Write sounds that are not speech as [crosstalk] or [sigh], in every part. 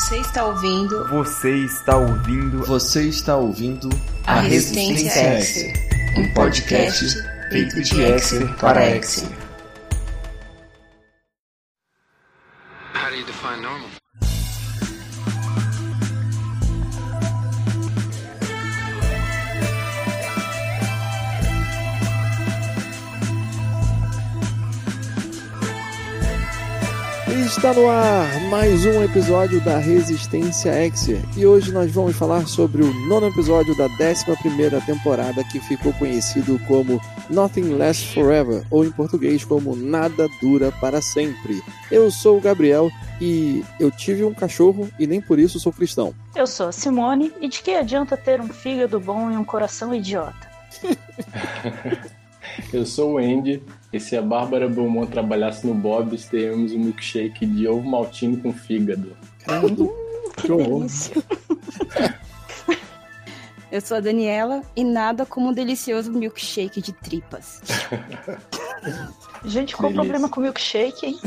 Você está ouvindo. Você está ouvindo. Você está ouvindo. A Resistência X. Um podcast feito de Exer para Exer. Está no ar mais um episódio da Resistência Exer e hoje nós vamos falar sobre o nono episódio da 11 temporada que ficou conhecido como Nothing Lasts Forever ou em português como Nada Dura para Sempre. Eu sou o Gabriel e eu tive um cachorro e nem por isso sou cristão. Eu sou a Simone e de que adianta ter um fígado bom e um coração idiota? [laughs] Eu sou o Andy, e se a Bárbara Beaumont trabalhasse no Bob's, teríamos um milkshake de ovo maltine com fígado. [laughs] Que delícia. [laughs] Eu sou a Daniela e nada como um delicioso milkshake de tripas. [laughs] Gente, qual o problema com milkshake, hein?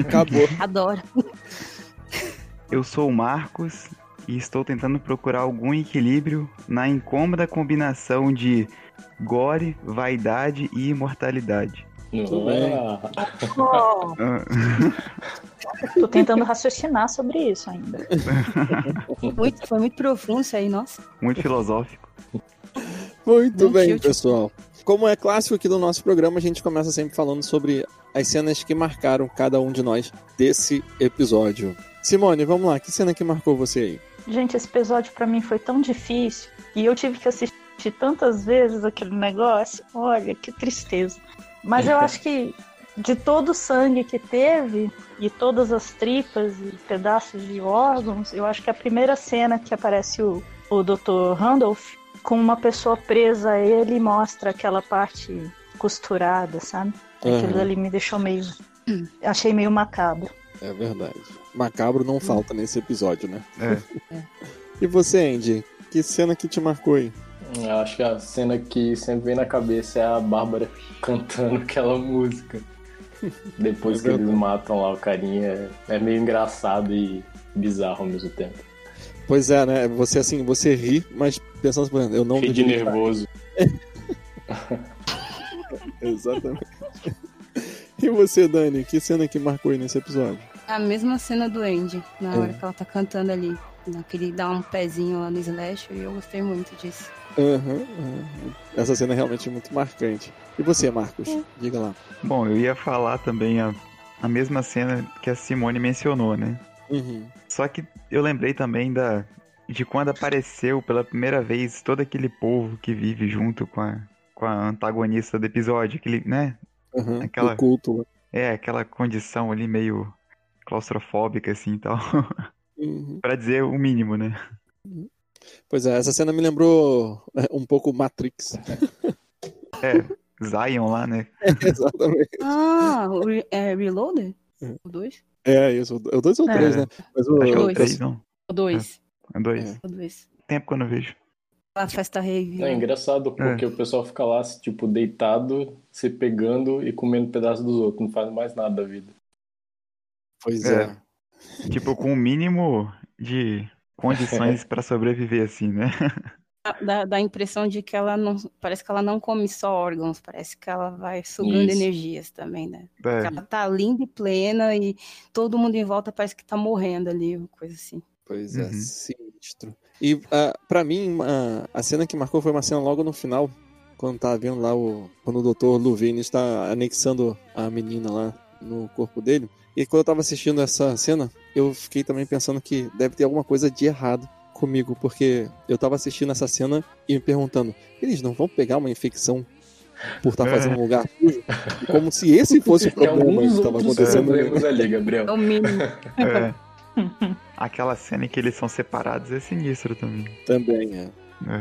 Acabou. Adoro. Eu sou o Marcos e estou tentando procurar algum equilíbrio na incômoda combinação de gore, vaidade e imortalidade. Tudo bem. Oh, tô tentando raciocinar sobre isso ainda. Muito, foi muito profundo isso aí, nossa. Muito filosófico. Muito Não bem, pessoal. Como é clássico aqui do nosso programa, a gente começa sempre falando sobre as cenas que marcaram cada um de nós desse episódio. Simone, vamos lá, que cena que marcou você aí? Gente, esse episódio pra mim foi tão difícil e eu tive que assistir tantas vezes aquele negócio. Olha, que tristeza. Mas eu acho que de todo o sangue que teve e todas as tripas e pedaços de órgãos, eu acho que a primeira cena que aparece o, o Dr. Randolph com uma pessoa presa a ele mostra aquela parte costurada, sabe? Aquilo Aham. ali me deixou meio. Achei meio macabro. É verdade. Macabro não falta nesse episódio, né? É. [laughs] E você, Andy? Que cena que te marcou aí? Eu acho que a cena que sempre vem na cabeça é a Bárbara cantando aquela música. Depois que eles matam lá o carinha, é- é meio engraçado e bizarro ao mesmo tempo. Pois é, né? Você assim, você ri, mas pensando, por exemplo, eu não Ri de nervoso. [laughs] Exatamente. E você, Dani? Que cena que marcou aí nesse episódio? A mesma cena do Andy, na É. hora que ela tá cantando ali. Naquele dá um pezinho lá no Slash e eu gostei muito disso. Aham, aham. Essa cena é realmente muito marcante. E você, Marcos? Diga lá. Bom, eu ia falar também a, a mesma cena que a Simone mencionou, né? Uhum. Só que eu lembrei também da de quando apareceu pela primeira vez todo aquele povo que vive junto com a, com a antagonista do episódio, aquele, né? Aham. Aquela- O culto. É, aquela condição ali meio claustrofóbica assim e tal. [laughs] Uhum. Pra dizer o mínimo, né? Pois é, essa cena me lembrou é, um pouco Matrix. É, Zion lá, né? [laughs] Exatamente. Ah, o é Reloader? O 2? É isso. O dois ou o É. três, né? Mas o, Acho que é o Dois. 3, não. O 2. É dois. É. O 2. Tempo que eu não vejo. A festa rave. É engraçado porque o pessoal fica lá, tipo, deitado, se pegando e comendo pedaço dos outros, não faz mais nada da vida. Pois É. é. Tipo, com o mínimo de condições pra sobreviver, assim, né? Dá, dá a impressão de que ela não. Parece que ela não come só órgãos, parece que ela vai sugando Isso. energias também, né? É. Ela tá linda e plena e todo mundo em volta parece que tá morrendo ali, uma coisa assim. Pois é, Uhum. sinistro. E ah, pra mim, ah, a cena que marcou foi uma cena logo no final, quando tá vendo lá o. Quando o Dr. Luvini está anexando a menina lá no corpo dele. E quando eu tava assistindo essa cena, eu fiquei também pensando que deve ter alguma coisa de errado comigo, porque eu tava assistindo essa cena e me perguntando, eles não vão pegar uma infecção por estar fazendo um lugar sujo? E como se esse fosse o [laughs] problema que tava outros acontecendo. ali, Gabriel. É o mínimo. É. [laughs] Aquela cena em que eles são separados é sinistro também. Também, é.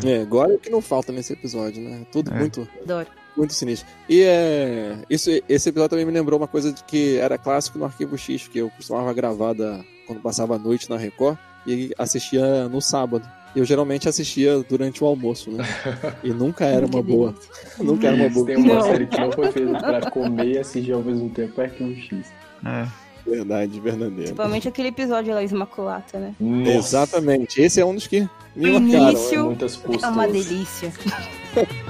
É. É, agora é o que não falta nesse episódio, né? Tudo É. muito, Adoro. Muito sinistro. E é, isso, esse episódio também me lembrou uma coisa de que era clássico no Arquivo X, que eu costumava gravar da- quando passava a noite na Record e assistia no sábado. Eu geralmente assistia durante o almoço, né? E nunca era uma Que boa. [laughs] Nunca era uma boa. tem uma Não. série que não foi feita pra comer e assistir ao mesmo tempo, é Arquivo X. É. Verdade verdadeira. Principalmente aquele episódio lá, Imaculata, né? Nossa, Exatamente. Esse é um dos que me marcaram. início muitas é uma posturas. delícia. [laughs]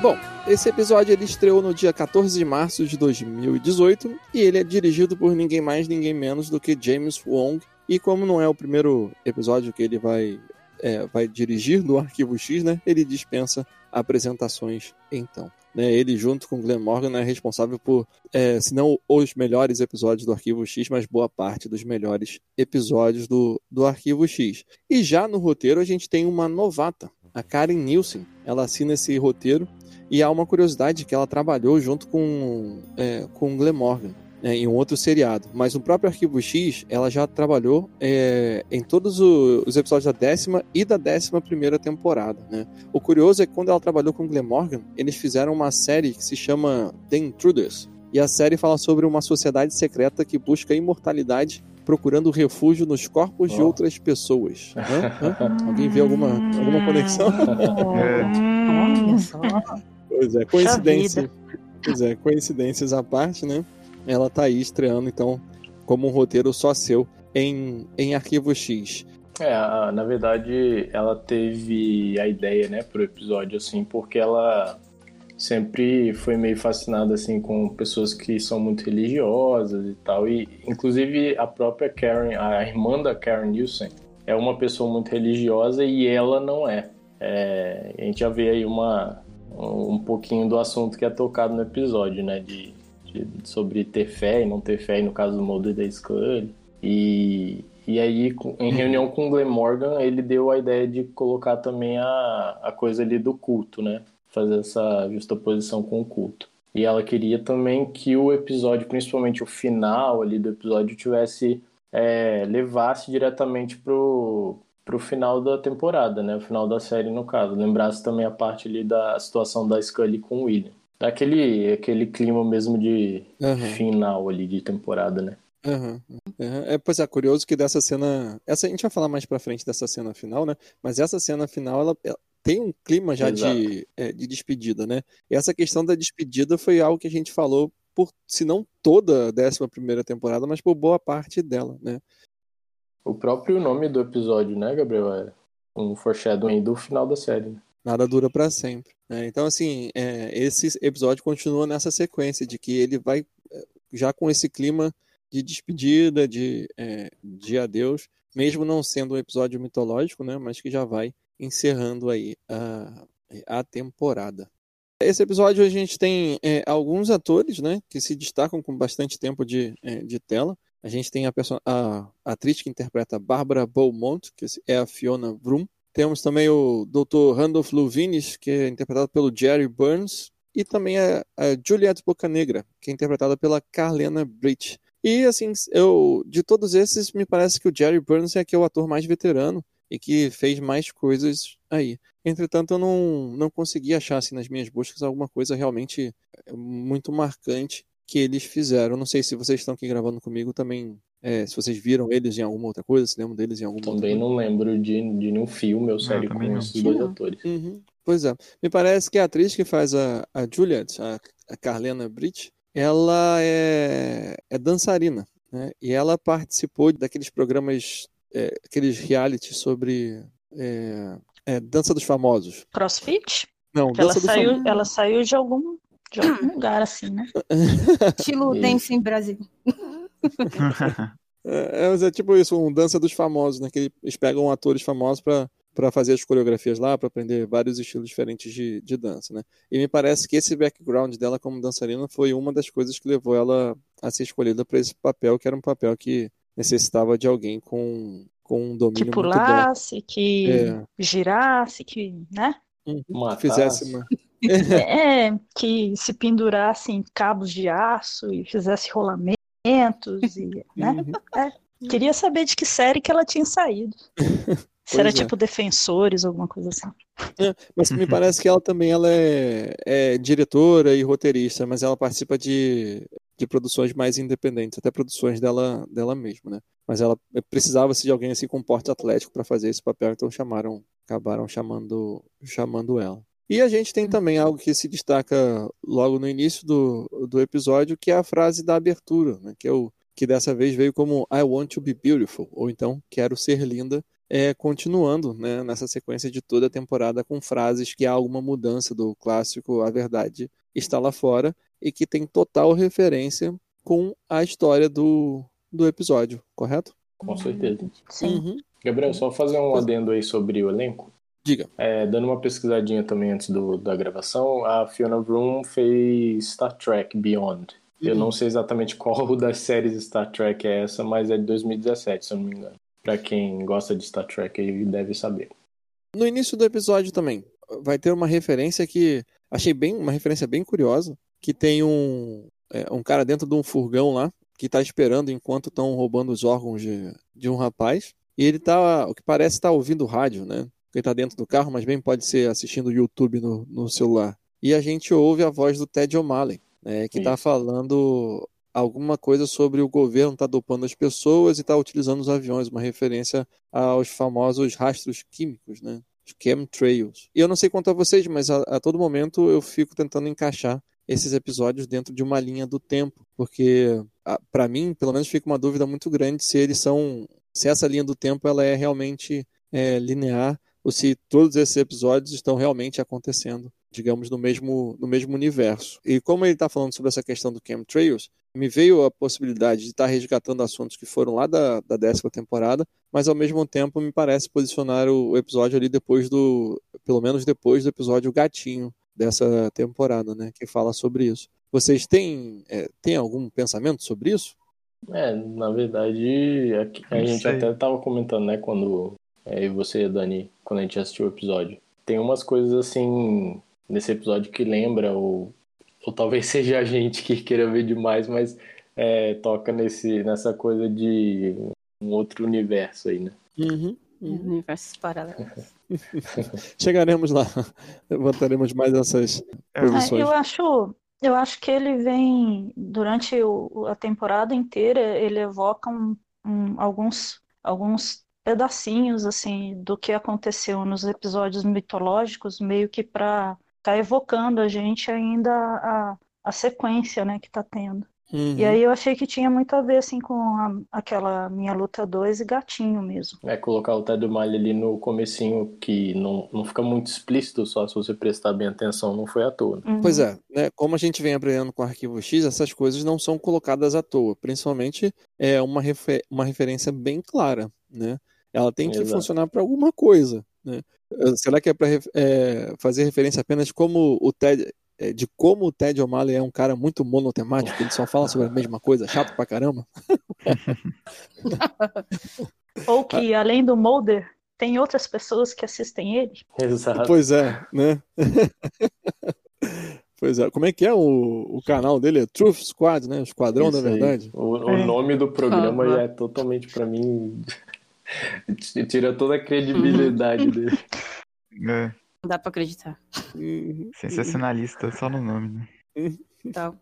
Bom, esse episódio ele estreou no dia 14 de março de 2018 e ele é dirigido por ninguém mais, ninguém menos do que James Wong. E como não é o primeiro episódio que ele vai, é, vai dirigir do Arquivo X, né? Ele dispensa apresentações então. Né, ele, junto com Glenn Morgan, é responsável por, é, se não os melhores episódios do Arquivo X, mas boa parte dos melhores episódios do, do Arquivo X. E já no roteiro a gente tem uma novata, a Karen Nielsen. Ela assina esse roteiro e há uma curiosidade que ela trabalhou junto com, é, com Glenn Morgan né, em um outro seriado. Mas no próprio Arquivo X, ela já trabalhou é, em todos os episódios da décima e da décima primeira temporada. Né? O curioso é que quando ela trabalhou com Glenn Morgan, eles fizeram uma série que se chama The Intruders. E a série fala sobre uma sociedade secreta que busca a imortalidade procurando refúgio nos corpos de Ó. outras pessoas. [laughs] Hã? Hã? Alguém vê alguma, alguma conexão? [laughs] Só. Pois é, coincidência. Pois é, coincidências à parte, né? Ela tá aí estreando, então, como um roteiro só seu em, em Arquivo X. É, na verdade, ela teve a ideia, né, pro episódio, assim, porque ela sempre foi meio fascinada, assim, com pessoas que são muito religiosas e tal. E, inclusive, a própria Karen, a irmã da Karen Nielsen, é uma pessoa muito religiosa e ela não é. É, a gente já vê aí uma, um pouquinho do assunto que é tocado no episódio, né, de, de- sobre ter fé e não ter fé, e no caso do Mulder da Scully. E, e aí, em reunião com o Glenn Morgan, ele deu a ideia de colocar também a, a coisa ali do culto, né? Fazer essa justaposição com o culto. E ela queria também que o episódio, principalmente o final ali do episódio, tivesse é, levasse diretamente pro, pro final da temporada, né? O final da série, no caso. Lembrasse também a parte ali da situação da Scully com o William. Daquele aquele clima mesmo de Aham. final ali de temporada, né? Aham, aham. É, pois é, curioso que dessa cena. Essa a gente vai falar mais pra frente dessa cena final, né? Mas essa cena final, ela, ela tem um clima já de, é, de despedida, né? E essa questão da despedida foi algo que a gente falou por, se não toda a décima primeira temporada, mas por boa parte dela, né? O próprio nome do episódio, né, Gabriel? É um foreshadowing do final da série. Né? Nada dura pra sempre. né? Então, assim, é, esse episódio continua nessa sequência de que ele vai é, já com esse clima de despedida, de, é, de adeus, mesmo não sendo um episódio mitológico, né? Mas que já vai encerrando aí a, a temporada. Esse episódio a gente tem é, alguns atores, né? Que se destacam com bastante tempo de, é, de tela. A gente tem a, perso- a atriz que interpreta Barbara Beaumont, que é a Fiona Vroom. Temos também o Dr. Randolph Luvinis, que é interpretado pelo Jerry Burns. E também a, a Juliette Bocanegra, que é interpretada pela Carlena Bridge. E assim, eu de todos esses, me parece que o Jerry Burns é que é o ator mais veterano e que fez mais coisas aí. Entretanto, eu não, não consegui achar assim, nas minhas buscas alguma coisa realmente eh, muito marcante que eles fizeram. Não sei se vocês estão aqui gravando comigo também, é, se vocês viram eles em alguma outra coisa, se lembram deles em alguma outra Também coisa. não lembro de, de nenhum filme ou série também com não. esses dois atores. Uhum. Pois é. Me parece que a atriz que faz a, a Juliet, a, a Carlena Bridge, ela é, é dançarina. Né? E ela participou daqueles programas, é, aqueles reality sobre é, é, dança dos famosos. Crossfit? Não, Ela dança dos saiu, famosos. ela saiu de algum, de algum lugar, assim, né? [laughs] Estilo em Brasil. [laughs] É, é, mas é tipo isso, um dança dos famosos, né? Que eles pegam atores famosos pra para fazer as coreografias lá, para aprender vários estilos diferentes de, de dança, né? E me parece que esse background dela como dançarina foi uma das coisas que levou ela a ser escolhida para esse papel, que era um papel que necessitava de alguém com, com um domínio Que muito bom. pulasse, que É. girasse, que, né? Uhum. Que Matasse. fizesse uma... [laughs] É, que se pendurasse em cabos de aço e fizesse e, né? Uhum. Queria saber de que série que ela tinha saído. [laughs] Se era é. tipo Defensores, alguma coisa assim. Mas me parece que ela também ela é, é diretora e roteirista, mas ela participa de, de produções mais independentes, até produções dela, dela mesma, né? mas ela precisava de alguém assim com porte atlético para fazer esse papel, então chamaram, acabaram chamando, chamando ela. E a gente tem também algo que se destaca logo no início do, do episódio, que é a frase da abertura, né? que, é o, que dessa vez veio como I want to be beautiful, ou então quero ser linda, é, continuando né, nessa sequência de toda a temporada com frases que há alguma mudança do clássico A Verdade está lá fora e que tem total referência com a história do, do episódio, correto? Com certeza. Sim. Uhum. Gabriel, só fazer um adendo aí sobre o elenco. Diga. É, dando uma pesquisadinha também antes do, da gravação, a Fiona Vroom fez Star Trek Beyond. Eu Uhum. não sei exatamente [laughs] qual das séries Star Trek é essa, mas é de 2017, se eu não me engano. Pra quem gosta de Star Trek aí deve saber. No início do episódio também vai ter uma referência que achei bem uma referência bem curiosa, que tem um é, um cara dentro de um furgão lá que está esperando enquanto estão roubando os órgãos de, de um rapaz e ele tá o que parece estar ouvindo rádio, né? Ele tá dentro do carro, mas bem pode ser assistindo YouTube no, no celular. E a gente ouve a voz do Ted O'Malley, né, que está falando alguma coisa sobre o governo tá dopando as pessoas e tá utilizando os aviões, uma referência aos famosos rastros químicos, né? Os chemtrails. E eu não sei quanto a vocês, mas a, a todo momento eu fico tentando encaixar esses episódios dentro de uma linha do tempo, porque para mim, pelo menos, fica uma dúvida muito grande se eles são, se essa linha do tempo ela é realmente é, linear ou se todos esses episódios estão realmente acontecendo, digamos, no mesmo, no mesmo universo. E como ele está falando sobre essa questão do chemtrails, me veio a possibilidade de estar resgatando assuntos que foram lá da, da décima temporada, mas ao mesmo tempo me parece posicionar o, o episódio ali depois do, pelo menos depois do episódio Gatinho dessa temporada, né, que fala sobre isso. Vocês têm, é, têm algum pensamento sobre isso? É, na verdade, a, a Não gente sei. até tava comentando, né, quando é, e você, Dani, quando a gente assistiu o episódio. Tem umas coisas assim nesse episódio que lembra, ou, ou talvez [laughs] seja a gente que queira ver demais, mas é, toca nesse, nessa coisa de um outro universo aí, né? Uhum. Universos paralelos. [laughs] Chegaremos lá, levantaremos mais essas É, posições. eu acho, eu acho que ele vem durante o- a temporada inteira, ele evoca um- um- alguns, alguns pedacinhos assim do que aconteceu nos episódios mitológicos, meio que para ficar evocando a gente ainda a, a sequência, né, que tá tendo. Uhum. E aí eu achei que tinha muito a ver assim com a- aquela minha luta 2 e gatinho mesmo. É colocar o Ted O'Malley ali no comecinho, que não, não fica muito explícito, só se você prestar bem atenção, não foi à toa. né? Uhum. Pois é, né? Como a gente vem aprendendo com o Arquivo X, essas coisas não são colocadas à toa. Principalmente é uma, refe- uma referência bem clara, né? Ela tem que Exato. funcionar para alguma coisa, né? Eh, Será que é para fazer referência apenas como o Ted, eh, de como o Ted O'Malley é um cara muito monotemático, ele só fala sobre a mesma coisa, chato pra caramba? [laughs] Ou que além do Mulder, tem outras pessoas que assistem ele. Exato. Pois é, né? [laughs] Pois é, como é que é o, o canal dele? É Truth Squad, né? O Esquadrão Isso aí. Verdade. O, o É. nome do programa Ah, já é totalmente, pra mim, [laughs] tira toda a credibilidade dele. é, Não dá pra acreditar. Uhum. [laughs] sensacionalista, só no nome, né? Então,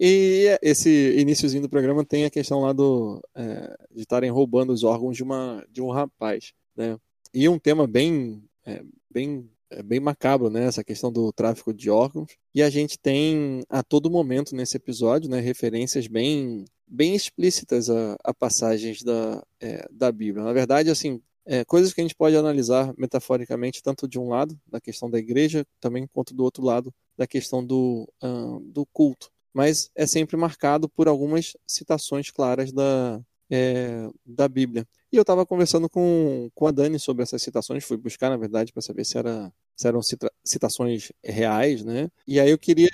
E esse iníciozinho do programa tem a questão lá do é, de estarem roubando os órgãos de uma de um rapaz, né? E um tema bem é, bem é, bem macabro, né? Essa questão do tráfico de órgãos. E a gente tem a todo momento nesse episódio, né? Referências bem bem explícitas a, a passagens da é, da Bíblia. Na verdade, assim é, coisas que a gente pode analisar metaforicamente tanto de um lado da questão da igreja também quanto do outro lado da questão do, ah, do culto. Mas é sempre marcado por algumas citações claras da, é, da Bíblia. E eu estava conversando com, com a Dani sobre essas citações, fui buscar, na verdade, para saber se, era, se eram cita- citações reais, né? E aí eu queria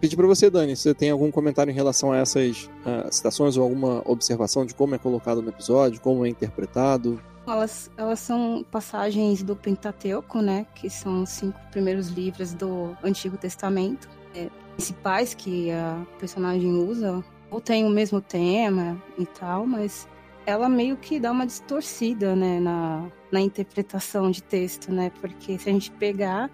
pedir para você, Dani, se você tem algum comentário em relação a essas ah, citações ou alguma observação de como é colocado no episódio, como é interpretado. elas, elas são passagens do Pentateuco, né? Que são os cinco primeiros livros do Antigo Testamento. É, principais que a personagem usa, ou tem o mesmo tema e tal, mas ela meio que dá uma distorcida, né? Na, na interpretação de texto, né? Porque se a gente pegar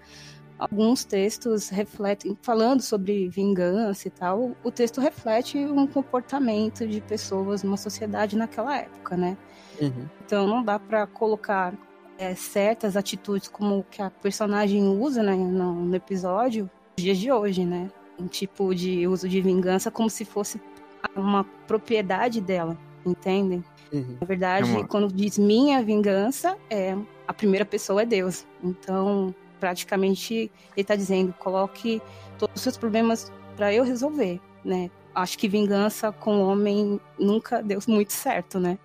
alguns textos refletem, falando sobre vingança e tal, o texto reflete um comportamento de pessoas numa sociedade naquela época, né? Uhum. Então não dá para colocar é, certas atitudes como que a personagem usa né, no, no episódio nos dias de hoje, né? Um tipo de uso de vingança como se fosse uma propriedade dela, entendem? Uhum. Na verdade, Amor. quando diz minha vingança, é a primeira pessoa é Deus. Então, praticamente, ele está dizendo: coloque todos os seus problemas para eu resolver, né? Acho que vingança com o homem nunca deu muito certo, né?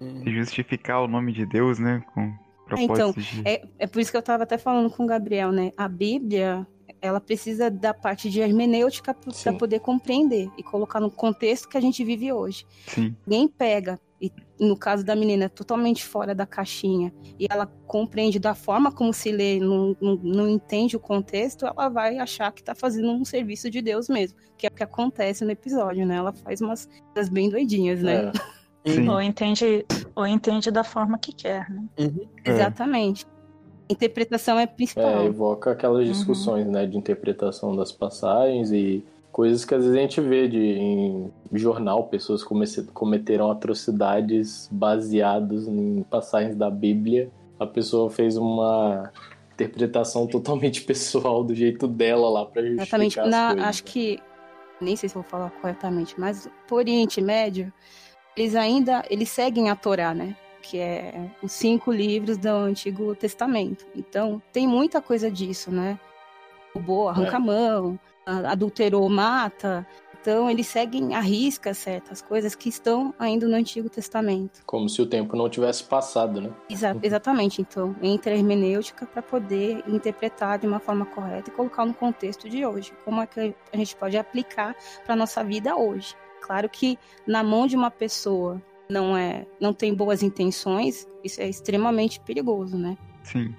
Uhum. E justificar o nome de Deus, né? Com propósito então, de. É, é por isso que eu estava até falando com o Gabriel, né? A Bíblia, ela precisa da parte de hermenêutica para poder compreender e colocar no contexto que a gente vive hoje. Sim. Alguém pega, e no caso da menina, totalmente fora da caixinha, e ela compreende da forma como se lê, não, não, não entende o contexto, ela vai achar que está fazendo um serviço de Deus mesmo, que é o que acontece no episódio, né? Ela faz umas coisas bem doidinhas, né? É. Sim. Ou entende, ou entende da forma que quer, né? Uhum. É. Interpretação é principal. É, evoca aquelas discussões, né, de interpretação das passagens e coisas que às vezes a gente vê de, em jornal, pessoas cometeram atrocidades baseadas em passagens da Bíblia. A pessoa fez uma interpretação totalmente [laughs] pessoal do jeito dela lá pra justificar Exatamente. as Na, coisas. acho que. Nem sei se vou falar corretamente, mas por Oriente Médio, eles ainda. Eles seguem a Torá, né? Que é os cinco livros do Antigo Testamento. Então, tem muita coisa disso, né? Roubou, arranca a mão, a- adulterou, mata. Então, eles seguem à risca certas coisas que estão ainda no Antigo Testamento. Como se o tempo não tivesse passado, né? Exa- exatamente, então, entra a hermenêutica para poder interpretar de uma forma correta e colocar no contexto de hoje. Como é que a gente pode aplicar para nossa vida hoje? Claro que na mão de uma pessoa não é, não tem boas intenções, isso é extremamente perigoso, né? Sim.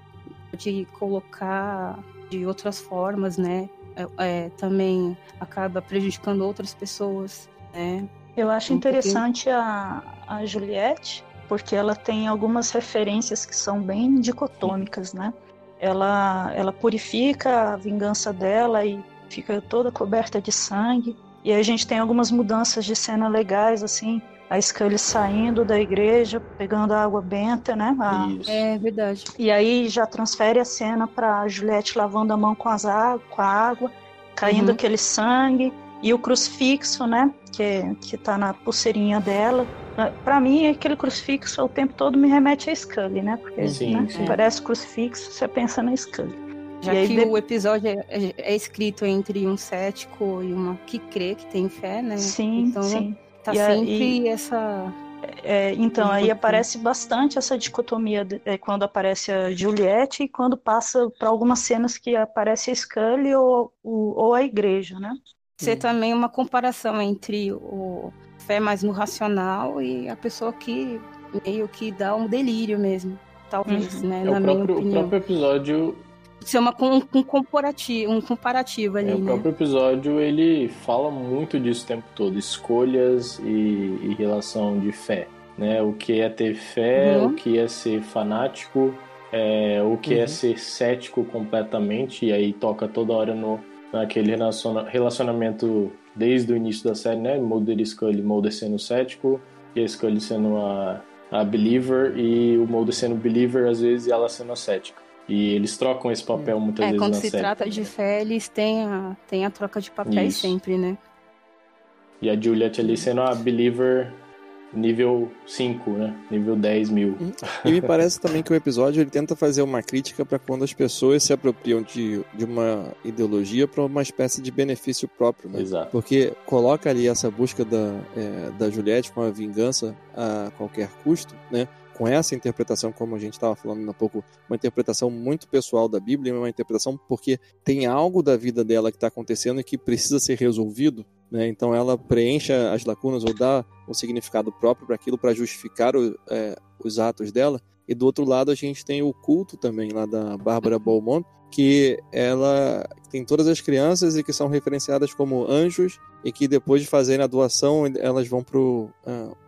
De colocar de outras formas, né? É, é, também acaba prejudicando outras pessoas, né? Eu acho Um interessante a, a Juliette, porque ela tem algumas referências que são bem dicotômicas, né? Ela, ela purifica a vingança dela e fica toda coberta de sangue. E aí a gente tem algumas mudanças de cena legais, assim, a Scully saindo da igreja, pegando a água benta, né? A-. É verdade. E aí já transfere a cena para Juliette lavando a mão com, as água, com a água, caindo Uhum. aquele sangue e o crucifixo, né, que que tá na pulseirinha dela. Para mim, aquele crucifixo o tempo todo me remete a Scully, né? Porque Sim, né, sim. parece crucifixo, você pensa na Scully. Já E aí que de- o episódio é, é- é escrito entre um cético e uma que crê, que tem fé, né? Sim, então sim. Tá E sempre essa. É, então, aí aparece bastante essa dicotomia de- é, quando aparece a Juliette e quando passa para algumas cenas que aparece a Scully ou, o- ou a igreja, né? Ser também uma comparação entre o fé mais no racional e a pessoa que meio que dá um delírio mesmo. Talvez, Uhum. né? É na o, minha próprio, o opinião. próprio episódio Ser uma, um, um comparativo, um comparativo ali, É, o né? próprio episódio ele fala muito disso o tempo todo, escolhas e, e relação de fé, né? O que é ter fé, Uhum. o que é ser fanático, é, o que é Uhum. ser cético completamente e aí toca toda hora no naquele relaciona- relacionamento desde o início da série, né? Mulder e Scully, Mulder sendo cético e a Scully sendo a, a believer e o Mulder sendo believer às vezes e ela sendo a cética. E eles trocam esse papel muitas É, vezes quando na se série. trata de fé, eles têm a, têm a troca de papéis Isso. sempre, né? E a Juliet ali sendo a believer nível 5, né? Nível 10 mil. E me parece também que o episódio ele tenta fazer uma crítica para quando as pessoas se apropriam de, de uma ideologia para uma espécie de benefício próprio, né? Exato. Porque coloca ali essa busca da, é, da Juliette com a vingança a qualquer custo, né? Com essa interpretação, como a gente estava falando há pouco, uma interpretação muito pessoal da Bíblia, uma interpretação porque tem algo da vida dela que está acontecendo e que precisa ser resolvido, né? Então ela preenche as lacunas ou dá um significado próprio para aquilo, para justificar o- é, os atos dela. E do outro lado a gente tem o culto também lá da Bárbara Beaumont, que ela tem todas as crianças e que são referenciadas como anjos e que depois de fazerem a doação elas vão pro,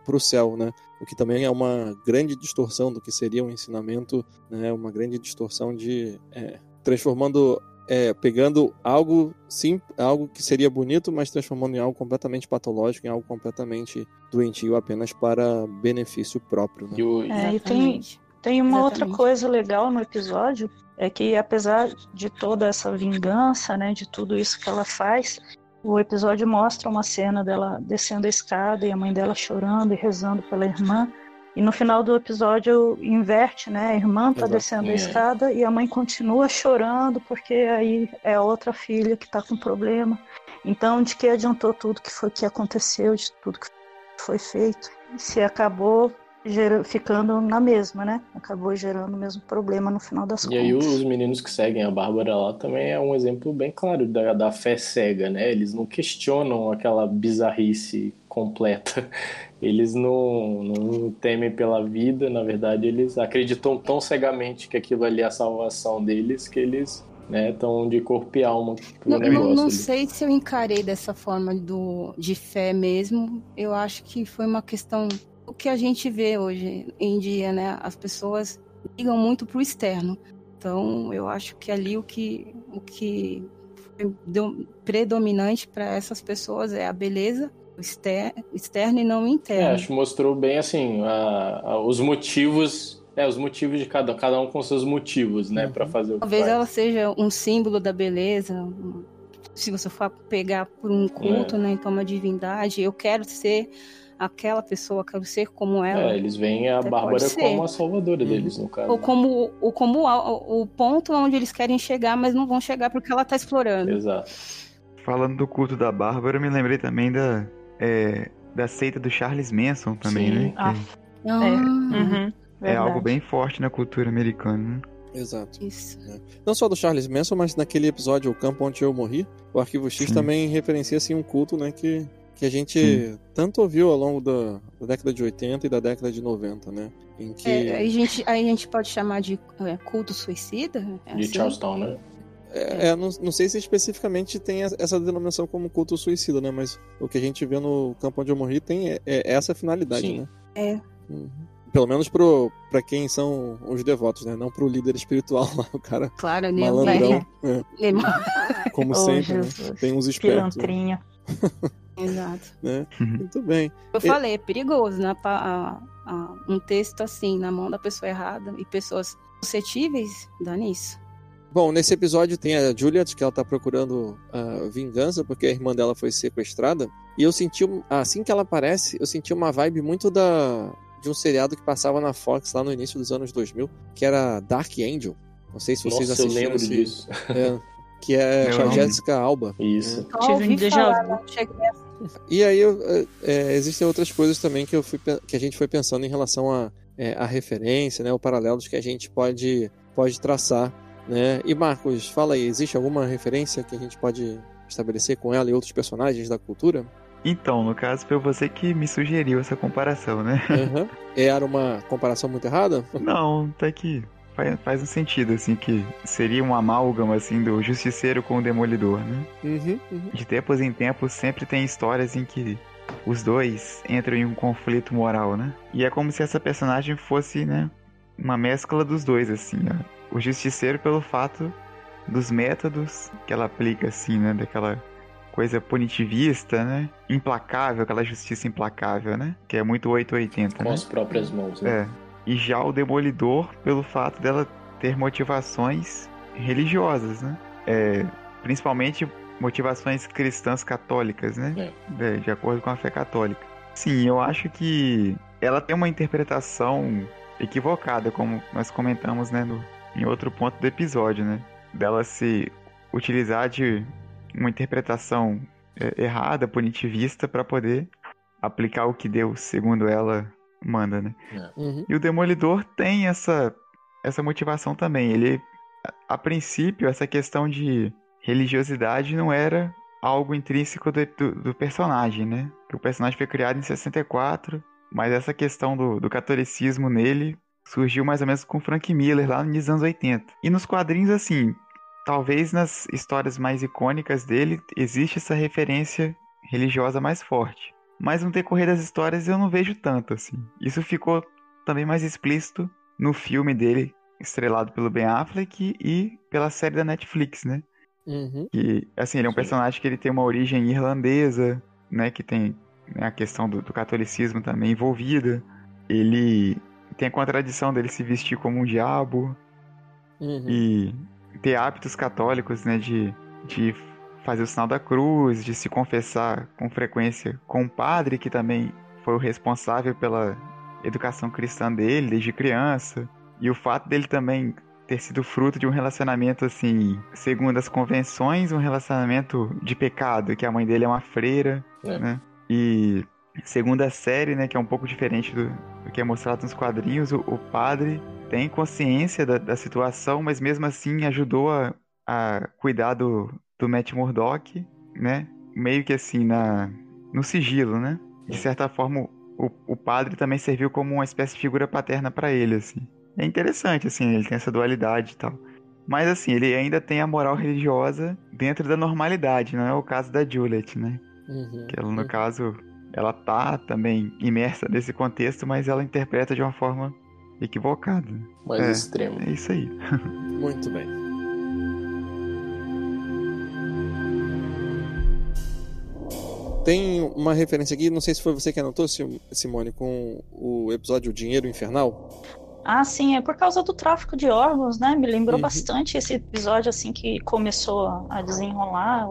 pro céu, né? O que também é uma grande distorção do que seria um ensinamento, né? Uma grande distorção de é, transformando é, pegando algo sim, algo que seria bonito, mas transformando em algo completamente patológico, em algo completamente doentio apenas para benefício próprio. Né? E o- É, e tem, tem uma outra Exatamente. coisa legal no episódio, é que apesar de toda essa vingança, né, de tudo isso que ela faz, o episódio mostra uma cena dela descendo a escada e a mãe dela chorando e rezando pela irmã. E no final do episódio inverte, né? A irmã tá Exato. descendo a escada e a mãe continua chorando porque aí é outra filha que tá com problema. Então, de que adiantou tudo que foi que aconteceu, de tudo que foi feito? Se acabou gera- ficando na mesma, né? Acabou gerando o mesmo problema no final das E contas. aí os meninos que seguem a Bárbara lá também é um exemplo bem claro da, da fé cega, né? Eles não questionam aquela bizarrice completa. [laughs] Eles não, não temem pela vida, na verdade eles acreditam tão cegamente que aquilo ali é a salvação deles que eles estão de corpo e alma Não, negócio não, não sei se eu encarei dessa forma do, de fé mesmo. Eu acho que foi uma questão. O que a gente vê hoje em dia, né? As pessoas ligam muito pro externo. Então, eu acho que ali o que, o que predominante para essas pessoas é a beleza exter- externa e não É, interna. acho que mostrou bem assim a- a- os motivos, é, os motivos de cada, cada um com seus motivos, né, Pra fazer o que Talvez faz. ela seja um símbolo da beleza. Se você for pegar por um culto, É. né? Então, uma divindade, eu quero ser aquela pessoa, quero ser como ela. É, eles veem a Até Bárbara como a salvadora deles, no caso. Ou como, ou como a- o, ponto onde eles querem chegar, mas não vão chegar porque ela tá explorando. Exato. Falando do culto da Bárbara, eu me lembrei também da, é, da seita do Charles Manson também, Sim. né? Ah, Que Ah, Uhum, é algo bem forte na cultura americana. né? Exato. Isso. Não só do Charles Manson, mas naquele episódio O Campo Onde Eu Morri, o Arquivo X Sim. também referencia assim, um culto né, que, que a gente tanto ouviu ao longo da, da década de 80 e da década de 90, né? Em que É, aí, a gente, aí a gente pode chamar de é, culto suicida? É De assim? Charlestown, né? É, é, não, não sei se especificamente tem essa- denominação como culto suicida, né? Mas o que a gente vê no campo onde eu morri tem é, é essa finalidade, Sim. né? É. Uhum. Pelo menos pro, pra quem são os devotos, né? Não pro líder espiritual [laughs] lá, o cara Claro, né? malandrão. É, É, como [laughs] Oh, sempre, né? Tem uns espertos, né? Pilantrinha. [laughs] Exato. né? Uhum. Muito bem. Eu E- falei, é perigoso, né? A- a- um texto assim, na mão da pessoa errada e pessoas suscetíveis, dá nisso. Bom, nesse episódio tem a Juliet, que ela tá procurando a vingança, porque a irmã dela foi sequestrada. E eu senti, assim que ela aparece, eu senti uma vibe muito da de um seriado que passava na Fox lá no início dos anos 2000, que era Dark Angel. Não sei se vocês Nossa, eu assistiram lembro esse- disso. é, que é Eu com a. Jessica Alba. Isso. Um ouvi falar, vu. não cheguei a E aí eu, é, existem outras coisas também que, eu fui, que a gente foi pensando em relação a, é, a referência, né, o paralelos que a gente pode, pode traçar. Né? E Marcos, fala aí, existe alguma referência que a gente pode estabelecer com ela e outros personagens da cultura? Então, no caso, foi você que me sugeriu essa comparação, né? Aham. [laughs] Era uma comparação muito errada? Não, até que faz, faz um sentido, assim, que seria um amálgama, assim, do justiceiro com o demolidor, né? Uhum, uhum. De tempos em tempos sempre tem histórias em que os dois entram em um conflito moral, né? E é como se essa personagem fosse, né, uma mescla dos dois, assim, ó. O justiceiro pelo fato dos métodos que ela aplica, assim, né? Daquela coisa punitivista, né? Implacável, aquela justiça implacável, né? Que é muito 880, Com né? as próprias mãos, né? É. E já o Demolidor, pelo fato dela ter motivações religiosas, né? É, principalmente motivações cristãs católicas, né? De, de acordo com a fé católica. Sim, eu acho que ela tem uma interpretação equivocada, como nós comentamos, né, no, em outro ponto do episódio, né? Dela se utilizar de uma interpretação é, errada, punitivista, para poder aplicar o que Deus, segundo ela, manda, né? Uhum. E o Demolidor tem essa, essa motivação também. Ele, a, a princípio, essa questão de religiosidade não era algo intrínseco do, do, do personagem, né? Que o personagem foi criado em 64, mas essa questão do, do catolicismo nele surgiu mais ou menos com Frank Miller lá nos anos 80. E nos quadrinhos, assim, talvez nas histórias mais icônicas dele existe essa referência religiosa mais forte. Mas no decorrer das histórias eu não vejo tanto, assim. Isso ficou também mais explícito no filme dele, estrelado pelo Ben Affleck e pela série da Netflix, né? Uhum. Que, assim, ele é um Sim. personagem que ele tem uma origem irlandesa, né? Que tem né, a questão do, do catolicismo também envolvida. Ele tem a contradição dele se vestir como um diabo Uhum. e ter hábitos católicos, né? De, de fazer o sinal da cruz, de se confessar com frequência com o padre, que também foi o responsável pela educação cristã dele desde criança. E o fato dele também ter sido fruto de um relacionamento assim, segundo as convenções, um relacionamento de pecado, que a mãe dele é uma freira, É. né? E segundo a série, né, que é um pouco diferente do, do que é mostrado nos quadrinhos, o, o padre tem consciência da, da situação, mas mesmo assim ajudou a, a cuidar do, do Matt Murdock, né? Meio que assim, na, no sigilo, né? De certa forma, o, o padre também serviu como uma espécie de figura paterna pra ele, assim. É interessante, assim, ele tem essa dualidade e tal. Mas, assim, ele ainda tem a moral religiosa dentro da normalidade, não é o caso da Juliet, né? Uhum. Que ela, no caso, ela tá também imersa nesse contexto, mas ela interpreta de uma forma equivocada. Mais É. extremo. É isso aí. [laughs] Muito bem. Tem uma referência aqui, não sei se foi você que anotou, Sim- Simone, com o episódio Dinheiro Infernal. Ah, sim, é por causa do tráfico de órgãos, né? Me lembrou Uhum. bastante esse episódio assim que começou a desenrolar.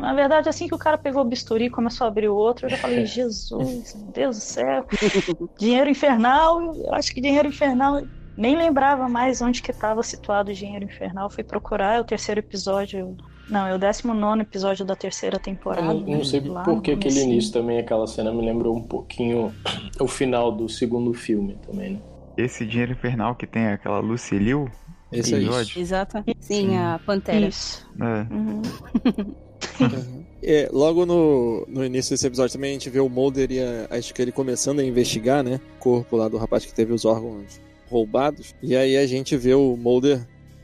Na verdade, assim que o cara pegou o bisturi e começou a abrir o outro, eu já falei, [laughs] Jesus, meu Deus do céu. [laughs] Dinheiro infernal, eu acho que dinheiro infernal. Nem lembrava mais onde que estava situado o dinheiro infernal. Fui procurar, é o terceiro episódio. Não, é o 19 episódio da terceira Eu temporada. não, não sei lá por no que aquele início também, aquela cena me lembrou um pouquinho [clears throat] o final do segundo filme também, né? Esse Dinheiro Infernal que tem aquela Lucy Liu, Esse episódio, Exato. Sim, a Pantera. Isso. né? Uhum. [laughs] É, logo no, no início desse episódio também a gente vê o Mulder e a, a Scully começando a investigar, né? O corpo lá do rapaz que teve os órgãos roubados. E aí a gente vê o Mulder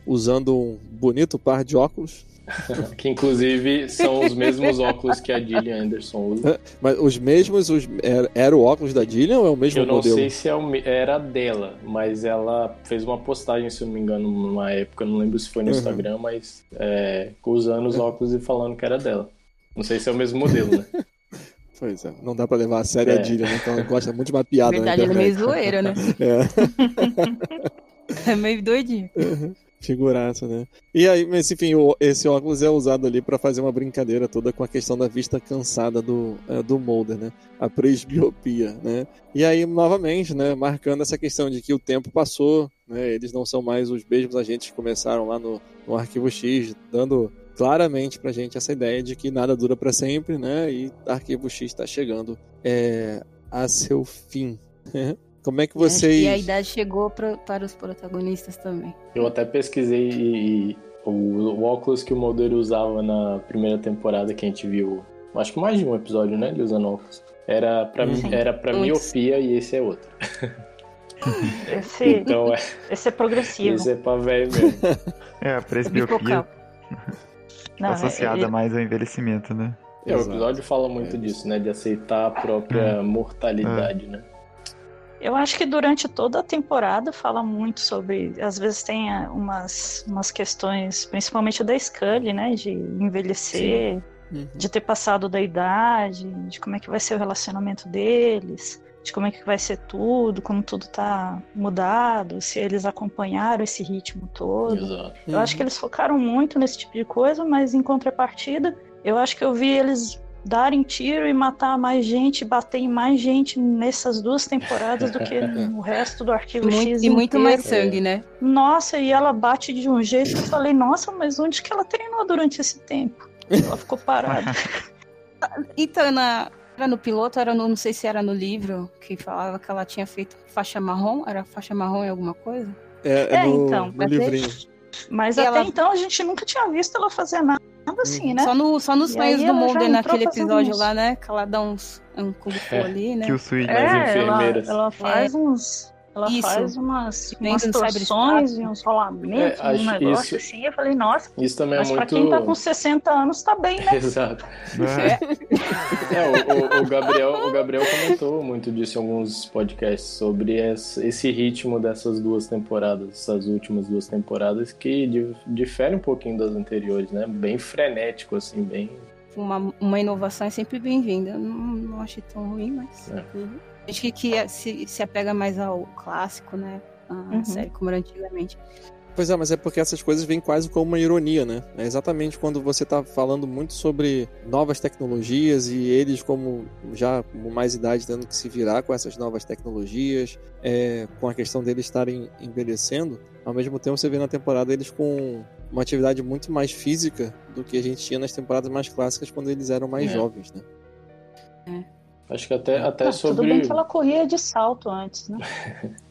usando um bonito par de óculos. [laughs] Que inclusive são os mesmos óculos que a Gillian Anderson usa. Mas os mesmos, os, era, era o óculos da Gillian ou é o mesmo Eu não modelo? sei se é o era dela, mas ela fez uma postagem, se eu não me engano, numa época, não lembro se foi no Uhum. Instagram, mas é, usando os óculos e falando que era dela. Não sei se é o mesmo modelo, né? [laughs] Pois é, não dá pra levar a sério a É. Gillian, né? Então ela gosta muito de uma piada Na verdade, na ele é meio zoeira, né? [laughs] É. É meio doidinho. Figuraça, né? E aí, mas enfim, o- esse óculos é usado ali pra fazer uma brincadeira toda com a questão da vista cansada do, é, do Mulder, né? A presbiopia, né? E aí, novamente, né? Marcando essa questão de que o tempo passou, né? Eles não são mais os mesmos agentes que começaram lá no, no Arquivo X, dando claramente pra gente essa ideia de que nada dura pra sempre, né? E Arquivo X está chegando é, a seu fim. Como é que vocês... E a idade chegou pra, para os protagonistas também. Eu até pesquisei e, e o, o óculos que o Mulder usava na primeira temporada que a gente viu, acho que mais de um episódio, né? Ele usando óculos. Era pra, Uhum. Sim. era pra miopia e esse é outro. [laughs] Esse, Então é, esse é progressivo. esse é pra velho mesmo. [laughs] É, a presbiopia Bifocal. Não, é- associada é- mais ao envelhecimento, né? É, o episódio fala muito É. disso, né? De aceitar a própria mortalidade, né? Eu acho que durante toda a temporada fala muito sobre. Às vezes tem ah, umas, umas questões, principalmente da Scully, né? De envelhecer, Uhum. de ter passado da idade, de como é que vai ser o relacionamento deles, de como é que vai ser tudo, como tudo tá mudado, se eles acompanharam esse ritmo todo. Exato. Eu acho que eles focaram muito nesse tipo de coisa, mas em contrapartida, eu acho que eu vi eles darem tiro e matar mais gente, bater em mais gente nessas duas temporadas do que [laughs] no resto do arquivo Muito- X. e muito mais sangue, né? Nossa, e ela bate de um jeito que eu falei, nossa, mas onde que ela treinou durante esse tempo? Ela ficou parada. [laughs] Então, na, era no piloto, era no, não sei se era no livro, que falava que ela tinha feito faixa marrom. Era faixa marrom em alguma coisa? É, é É, no, então, no ter- livrinho. Mas E até ela- então a gente nunca tinha visto ela fazer nada assim, né? Só, no, só nos sonhos aí do ela entrou naquele episódio lá, né? Que ela dá uns um É. ali, né? Que o Switch É, ela, enfermeiras. ela faz uns. Ela Isso. faz umas, Vem umas torções e uns rolamentos, É, acho um negócio isso- assim. Eu falei, nossa, Isso também mas é pra muito. quem tá com 60 anos tá bem, né? [laughs] Exato. É, É, o, o- o Gabriel, o Gabriel comentou muito disso em alguns podcasts sobre esse ritmo dessas duas temporadas, essas últimas duas temporadas, que di- difere um pouquinho das anteriores, né? Bem frenético, assim, bem. Uma, uma inovação é sempre bem-vinda. Não, não achei tão ruim, mas. É. Acho que, que se, se apega mais ao clássico, né? A Uhum. série como era antigamente. Pois é, mas é porque essas coisas vêm quase como uma ironia, né? É exatamente quando você tá falando muito sobre novas tecnologias e eles, como já com mais idade, tendo que se virar com essas novas tecnologias, é, com a questão deles estarem envelhecendo, ao mesmo tempo você vê na temporada eles com uma atividade muito mais física do que a gente tinha nas temporadas mais clássicas quando eles eram mais É. jovens, né? Acho que até, até Ah, Tudo sobre. bem que ela corria de salto antes, né? [laughs]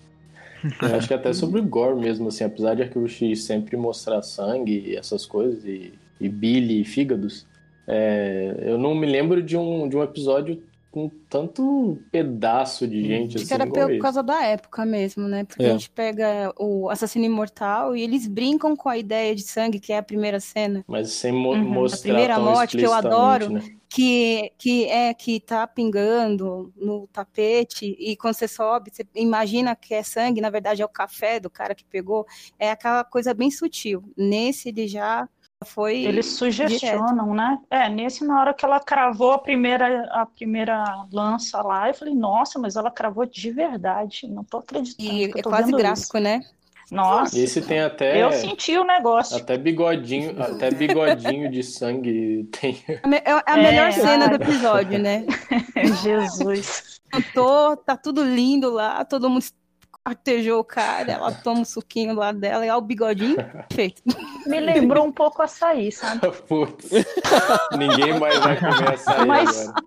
Acho que até sobre gore mesmo, assim, apesar de Arquivo X sempre mostrar sangue e essas coisas, e, e bile e fígados, é, eu não me lembro de um, de um episódio com tanto pedaço de gente Acho assim. que era por esse. causa da época mesmo, né? Porque É. a gente pega o Assassino Imortal e eles brincam com a ideia de sangue, que é a primeira cena. Mas sem mo Uhum. mostrar A primeira tão morte que eu adoro. né? Que, que é que tá pingando no tapete e quando você sobe, você imagina que é sangue, na verdade é o café do cara que pegou, é aquela coisa bem sutil. Nesse ele já foi Eles sugestionam, né? É, nesse, na hora que ela cravou a primeira, a primeira lança lá, eu falei, nossa, mas ela cravou de verdade. Não tô acreditando. e é quase gráfico, né? Isso. Nossa, Esse tem até, eu senti o negócio. até bigodinho, até bigodinho de sangue tem. É a é a É, melhor cena ai. do episódio, né? [laughs] Jesus. Cantou, tá tudo lindo lá, todo mundo artejou o cara, ela toma um suquinho lá dela e ó, o bigodinho, feito. Me lembrou um pouco açaí, sabe? [laughs] Putz, ninguém mais vai comer açaí Mas- agora.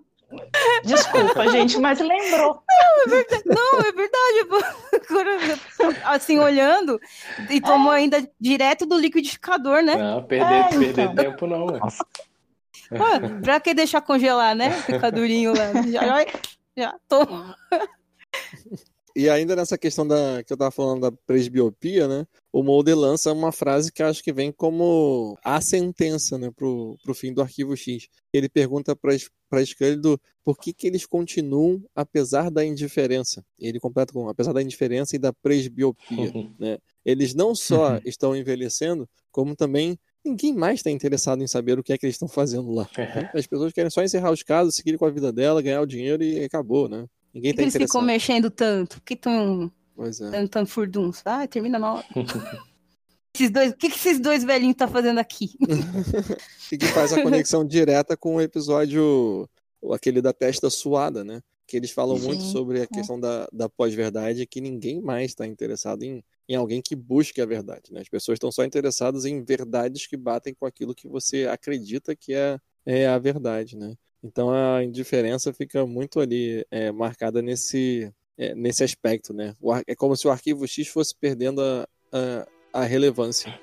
Desculpa, gente, mas lembrou. Não, é verdade. pô. [laughs] Agora, assim, olhando, e tomou ainda direto do liquidificador, né? Não, perder, É, perder então. tempo não, né? Pô, pra que deixar congelar, né? Ficar durinho lá. Já, já, já toma. E ainda nessa questão da que eu tava falando da presbiopia, né? O Mulder lança uma frase que acho que vem como a sentença, né, pro, pro fim do arquivo X. Ele pergunta para Scully do por que que eles continuam apesar da indiferença. Ele completa com apesar da indiferença e da presbiopia. Eles não só estão envelhecendo, como também ninguém mais está interessado em saber o que é que eles estão fazendo lá. né? As pessoas querem só encerrar os casos, seguir com a vida dela, ganhar o dinheiro e acabou, né? Ninguém Por que eles ficam mexendo tanto? Por que estão Pois é. tanto furduns? Ah, termina na [laughs] hora. Esses dois, o que, que esses dois velhinhos tá fazendo aqui? [laughs] Que faz a conexão direta com o episódio, aquele da testa suada, né? Que eles falam Sim, muito sobre a é. questão da, da pós-verdade, que ninguém mais está interessado em, em alguém que busque a verdade, né? As pessoas estão só interessadas em verdades que batem com aquilo que você acredita que é, é a verdade, né? Então a indiferença fica muito ali é, marcada nesse, é, nesse aspecto, né? O ar- é como se o arquivo X fosse perdendo a, a, a relevância.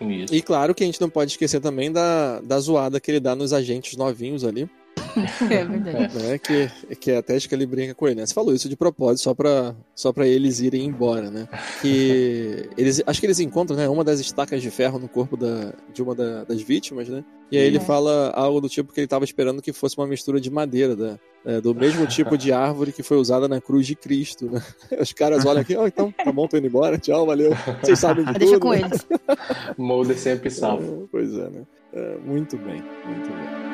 Isso. E claro que a gente não pode esquecer também da, da zoada que ele dá nos agentes novinhos ali, [laughs] É verdade. né? Que, que até acho que ele brinca com ele, né? Você falou isso de propósito, só pra, só pra eles irem embora, né? Que [laughs] eles, acho que eles encontram, né? Uma das estacas de ferro no corpo da, de uma da- das vítimas, né? E aí ele É. fala algo do tipo que ele tava esperando que fosse uma mistura de madeira, da, é, do mesmo tipo de árvore que foi usada na cruz de Cristo, né? [laughs] Os caras olham aqui, ó, então, tá bom, tô indo embora, tchau, valeu. Vocês sabem de tudo. Deixa com né? eles. Mulder sempre salva. É, Pois é, né? É, muito bem, muito bem.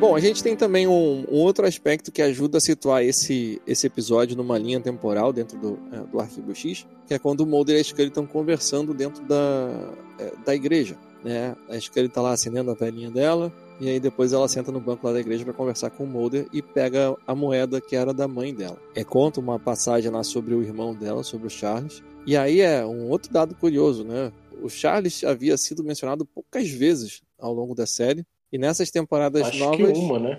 Bom, a gente tem também um, um outro aspecto que ajuda a situar esse, esse episódio numa linha temporal dentro do, é, do Arquivo X, que é quando o Mulder e a Scully estão conversando dentro da, é, da igreja. Né? A Scully tá lá acendendo a velhinha dela, e aí depois ela senta no banco lá da igreja para conversar com o Mulder e pega a moeda que era da mãe dela. É, conta uma passagem lá sobre o irmão dela, sobre o Charles, e aí é um outro dado curioso, né? O Charles havia sido mencionado poucas vezes ao longo da série, e nessas temporadas Acho novas. que uma, né?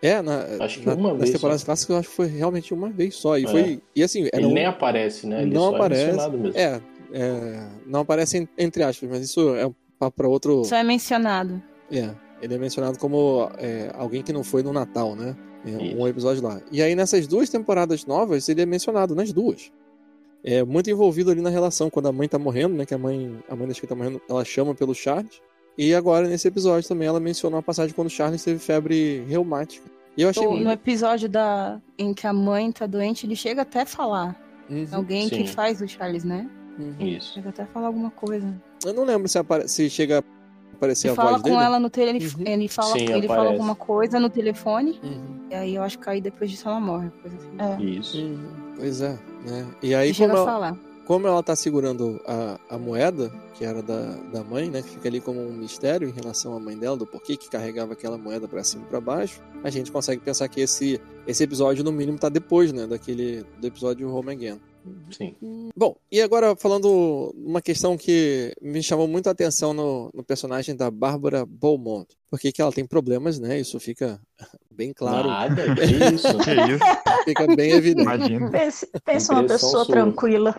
É, na, Acho que na- uma nas vez temporadas clássicas eu acho que foi realmente uma vez só. E É. foi. E assim, era Ele um- nem aparece, né? Ele Não só aparece. é mencionado mesmo. É, é, não aparece en- entre aspas, mas isso é um papo pra outro. Só é mencionado. É, ele é mencionado como é, alguém que não foi no Natal, né? É, um episódio lá. E aí nessas duas temporadas novas, ele é mencionado nas duas. É muito envolvido ali na relação, quando a mãe tá morrendo, né? Que a mãe, a mãe da Chica tá morrendo, ela chama pelo Charles. E agora, nesse episódio também, ela menciona uma passagem quando o Charles teve febre reumática. E eu achei No, muito... no episódio da, em que a mãe tá doente, ele chega até a falar. Uhum, Alguém sim. que faz o Charles, né? uhum. Isso. Chega até a falar alguma coisa. Eu não lembro se, apare... se chega a aparecer Ele a fala voz com dele. ela no telefone, ele, Uhum. ele fala, Sim, ele fala alguma coisa no telefone, Uhum. e aí eu acho que aí depois disso ela morre, coisa assim. É. Isso. Uhum. Pois é, né? E aí, Ele chega como a ela, falar. Como ela tá segurando a, a moeda, que era da, da mãe, né? Que fica ali como um mistério em relação à mãe dela, do porquê que carregava aquela moeda pra cima e pra baixo, a gente consegue pensar que esse, esse episódio, no mínimo, tá depois, né? Daquele do episódio Home Again. Sim. Bom, e agora falando uma questão que me chamou muito a atenção no, no personagem da Bárbara Beaumont. Porque que ela tem problemas, né? Isso fica bem claro, Nada, [laughs] que isso. Que isso, fica bem evidente. imagina. Pense, pense uma pessoa sua. tranquila.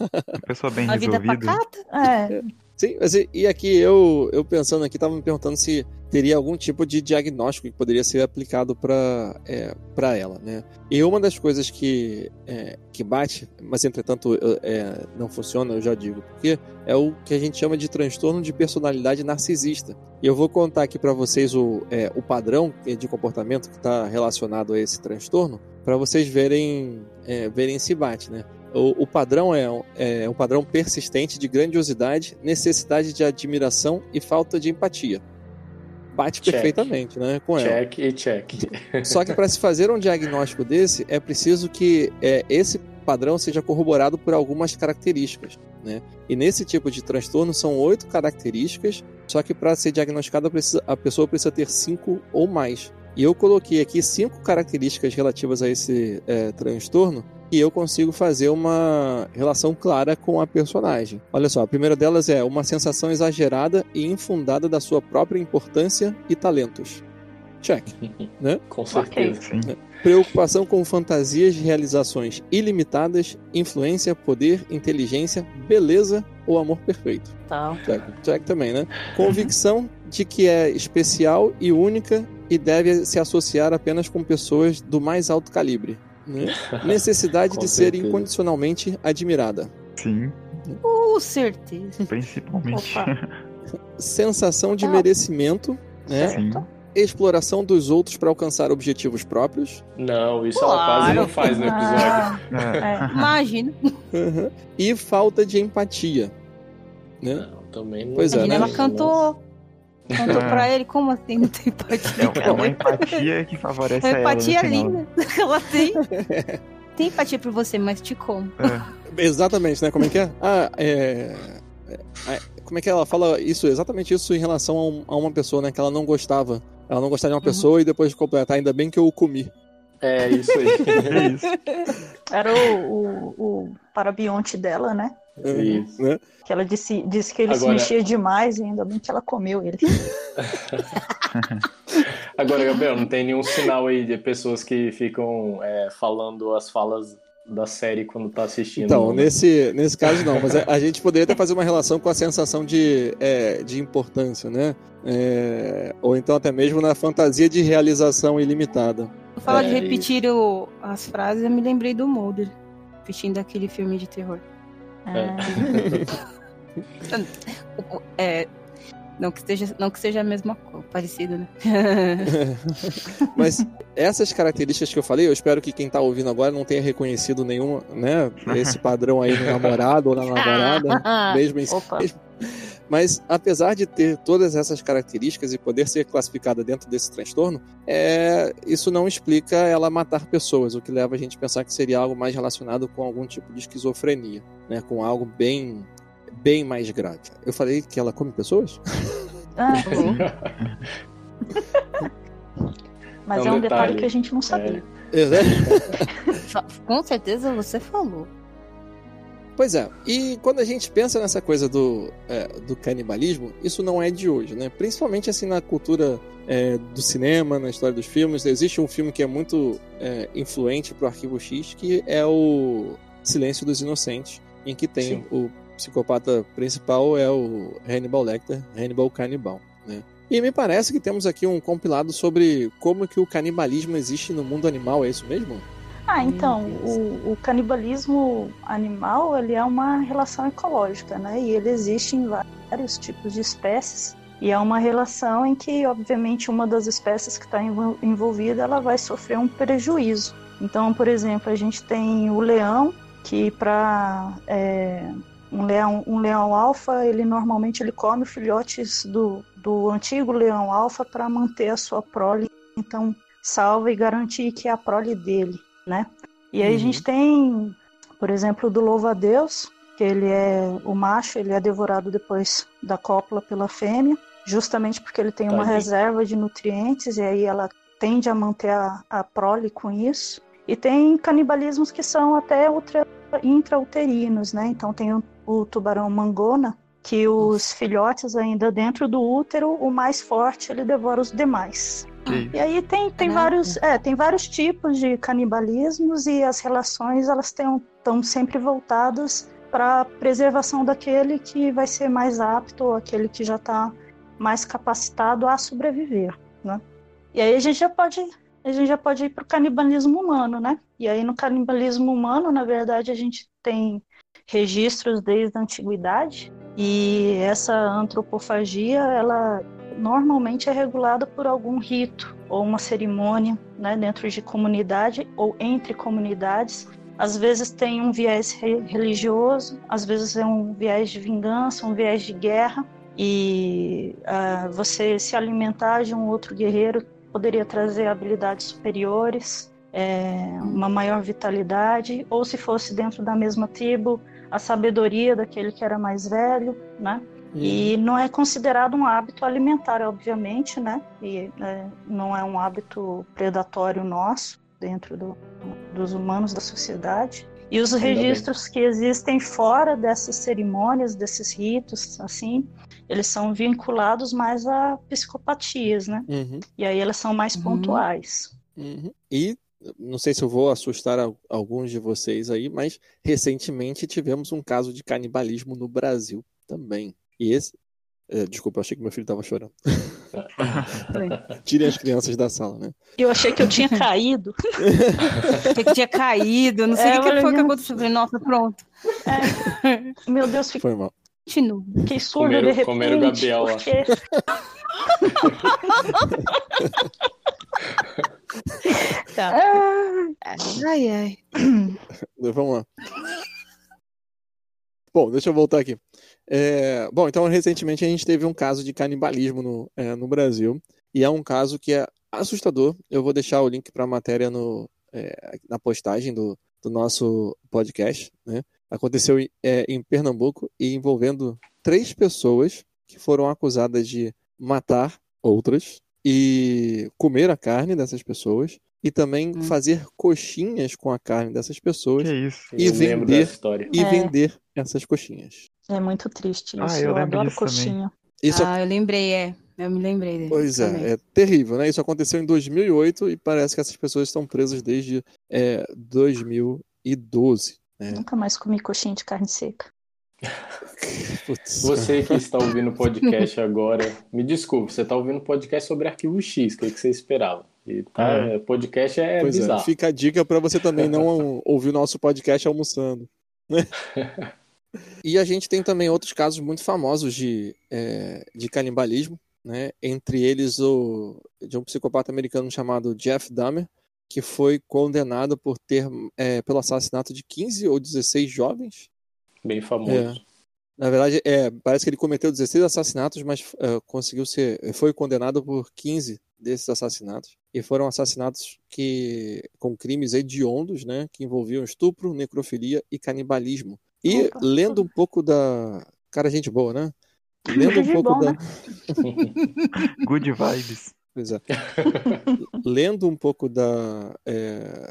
Uma pessoa bem A vida é resolvida. pacata? É, Sim, mas e, e aqui eu, eu pensando aqui, tava me perguntando se teria algum tipo de diagnóstico que poderia ser aplicado para é, pra ela, né? E uma das coisas que, é, que bate, mas entretanto é, não funciona, eu já digo, porque é o que a gente chama de transtorno de personalidade narcisista. E eu vou contar aqui para vocês o, é, o padrão de comportamento que está relacionado a esse transtorno, para vocês verem, é, verem se bate, né? O, o padrão é, um- é um padrão persistente de grandiosidade, necessidade de admiração e falta de empatia. Bate Check. perfeitamente, né, com ela. Check e check. [laughs] Só que para se fazer um diagnóstico desse, é preciso que é, esse padrão seja corroborado por algumas características. Né? E nesse tipo de transtorno são oito características, só que para ser diagnosticada a pessoa precisa ter cinco ou mais. E eu coloquei aqui cinco características relativas a esse é, transtorno e eu consigo fazer uma relação clara com a personagem. Olha só, a primeira delas é uma sensação exagerada e infundada da sua própria importância e talentos. Check. [laughs] Com certeza. Sim. Preocupação com fantasias de realizações ilimitadas, influência, poder, inteligência, beleza ou amor perfeito. tal. Check, check também, né? Convicção de que é especial e única e deve se associar apenas com pessoas do mais alto calibre. Né? [laughs] Necessidade de ser certeza. incondicionalmente admirada. Sim, Com certeza. principalmente. [laughs] Sensação de Ah. merecimento, né? Sim. Exploração dos outros para alcançar objetivos próprios. Não, isso ela quase Claro. não faz no episódio. Ah, [laughs] É. Imagina. Uhum. E falta de empatia. Né? Não, também não. Pois é, né? ela cantou. Cantou É. pra ele, como assim não tem empatia? É, é uma empatia que favorece É a ela. empatia linda que [laughs] ela tem. Tem empatia por você, mas te como. É. Exatamente, né? Como é que é? Ah, é... é- Como é que ela fala isso? Exatamente isso em relação a, um- a uma pessoa, né? Que ela não gostava. Ela não gostava de uma pessoa e depois de completar, ainda bem que eu o comi. É isso aí. [laughs] É isso. Era o, o, o parabionte dela, né? Isso. Né? Que ela disse, disse que ele se Agora- mexia demais e ainda bem que ela comeu ele. [laughs] Agora, Gabriel, não tem nenhum sinal aí de pessoas que ficam é, falando as falas da série quando tá assistindo. Então, não, né? nesse, nesse caso não, mas a, a gente poderia até fazer uma relação com a sensação de, é, de importância, né? É, ou então até mesmo na fantasia de realização ilimitada. Fala É, de repetir o- as frases, eu me lembrei do Mulder. Repetindo aquele filme de terror. [laughs] É, não, que seja, não que seja a mesma coisa, parecido, né? [laughs] Mas essas características que eu falei, eu espero que quem tá ouvindo agora não tenha reconhecido nenhum, né? Esse padrão aí no namorado ou na namorada, [laughs] mesmo em Opa. Mas apesar de ter todas essas características e poder ser classificada dentro desse transtorno, é, isso não explica ela matar pessoas, o que leva a gente a pensar que seria algo mais relacionado com algum tipo de esquizofrenia, né? Com algo bem, bem mais grave. Eu falei que ela come pessoas? Ah, [laughs] mas É um é um detalhe detalhe. que a gente não sabia. [laughs] Com certeza você falou. Pois é, e quando a gente pensa nessa coisa do, é, do canibalismo, isso não é de hoje, né? Principalmente assim na cultura é, do cinema, na história dos filmes. Existe um filme que é muito é, influente pro Arquivo X, que é o Silêncio dos Inocentes, em que tem Sim. o psicopata principal é o Hannibal Lecter, Hannibal Canibal, né? E me parece que temos aqui um compilado sobre como que o canibalismo existe no mundo animal, é isso mesmo? Ah, então, o, o, canibalismo animal ele é uma relação ecológica, né? E ele existe em vários tipos de espécies. E é uma relação em que, obviamente, uma das espécies que está envolvida ela vai sofrer um prejuízo. Então, por exemplo, a gente tem o leão, que para é, um leão, um leão alfa, ele normalmente ele come filhotes do, do antigo leão alfa para manter a sua prole, então salva e garantir que é a prole dele, né? E aí uhum. a gente tem, por exemplo, do louvo a Deus, que ele é o macho, ele é devorado depois da cópula pela fêmea, justamente porque ele tem tá uma reserva de nutrientes e aí ela tende a manter a, a prole com isso. E tem canibalismos que são até intrauterinos, né? Então tem o, o tubarão mangona, que os filhotes ainda dentro do útero, o mais forte ele devora os demais. E aí tem, tem vários é, tem vários tipos de canibalismos e as relações elas estão sempre voltadas para preservação daquele que vai ser mais apto ou aquele que já está mais capacitado a sobreviver, né? E aí a gente já pode a gente já pode ir para o canibalismo humano, né? E aí no canibalismo humano, na verdade, a gente tem registros desde a antiguidade e essa antropofagia, ela normalmente é regulada por algum rito ou uma cerimônia, né, dentro de comunidade ou entre comunidades. Às vezes tem um viés religioso, às vezes é um viés de vingança, um viés de guerra. E uh, você se alimentar de um outro guerreiro poderia trazer habilidades superiores, é, uma maior vitalidade, ou se fosse dentro da mesma tribo, a sabedoria daquele que era mais velho, né? E não é considerado um hábito alimentar, obviamente, né? E é, não é um hábito predatório nosso dentro do, dos humanos da sociedade. E os registros que existem fora dessas cerimônias, desses ritos, assim, eles são vinculados mais a psicopatias, né? Uhum. E aí elas são mais uhum. pontuais. Uhum. E não sei se eu vou assustar alguns de vocês aí, mas recentemente tivemos um caso de canibalismo no Brasil também. E esse. É, desculpa, eu achei que meu filho estava chorando. [laughs] Tirem as crianças da sala, né? Eu achei que eu tinha [laughs] caído. achei que tinha caído, não sei é, o que, que foi que aconteceu. Nossa, pronto. É. Meu Deus, ficou. Foi mal. Continua. Fiquei comeram, de repente. Comeram o Gabriel lá. Porque... [laughs] tá. Ai, ai. Vamos lá. Bom, deixa eu voltar aqui. É, bom, então recentemente a gente teve um caso de canibalismo no, é, no Brasil. E é um caso que é assustador. Eu vou deixar o link para a matéria no, é, na postagem do, do nosso podcast. Né? Aconteceu é, em Pernambuco e envolvendo três pessoas que foram acusadas de matar outras e comer a carne dessas pessoas e também hum. fazer coxinhas com a carne dessas pessoas e eu vender e é. vender essas coxinhas. É muito triste isso. Ah, eu, eu adoro coxinha. Isso... Ah, eu lembrei, é. Eu me lembrei dele. Pois é, também. é terrível, né? Isso aconteceu em 2008 e parece que essas pessoas estão presas desde é, 2012. Né? Nunca mais comi coxinha de carne seca. [laughs] Você que está ouvindo o podcast agora, me desculpe, você está ouvindo o podcast sobre arquivo X, o que, você esperava? E tá, é. podcast é pois é, bizarro. É, fica a dica para você também não [laughs] ouvir o nosso podcast almoçando. Né? [laughs] e a gente tem também outros casos muito famosos de, é, de canibalismo, né? entre eles o de um psicopata americano chamado Jeff Dahmer, que foi condenado por ter é, pelo assassinato de 15 ou 16 jovens Bem famoso. É. Na verdade, é, parece que ele cometeu 16 assassinatos, mas uh, conseguiu ser. Foi condenado por 15 desses assassinatos. E foram assassinatos que com crimes hediondos, né? Que envolviam estupro, necrofilia e canibalismo. E Opa. lendo um pouco da. Cara, gente boa, né? Lendo um pouco bom, da. Né? [laughs] Good vibes. Pois é. Lendo um pouco da, é,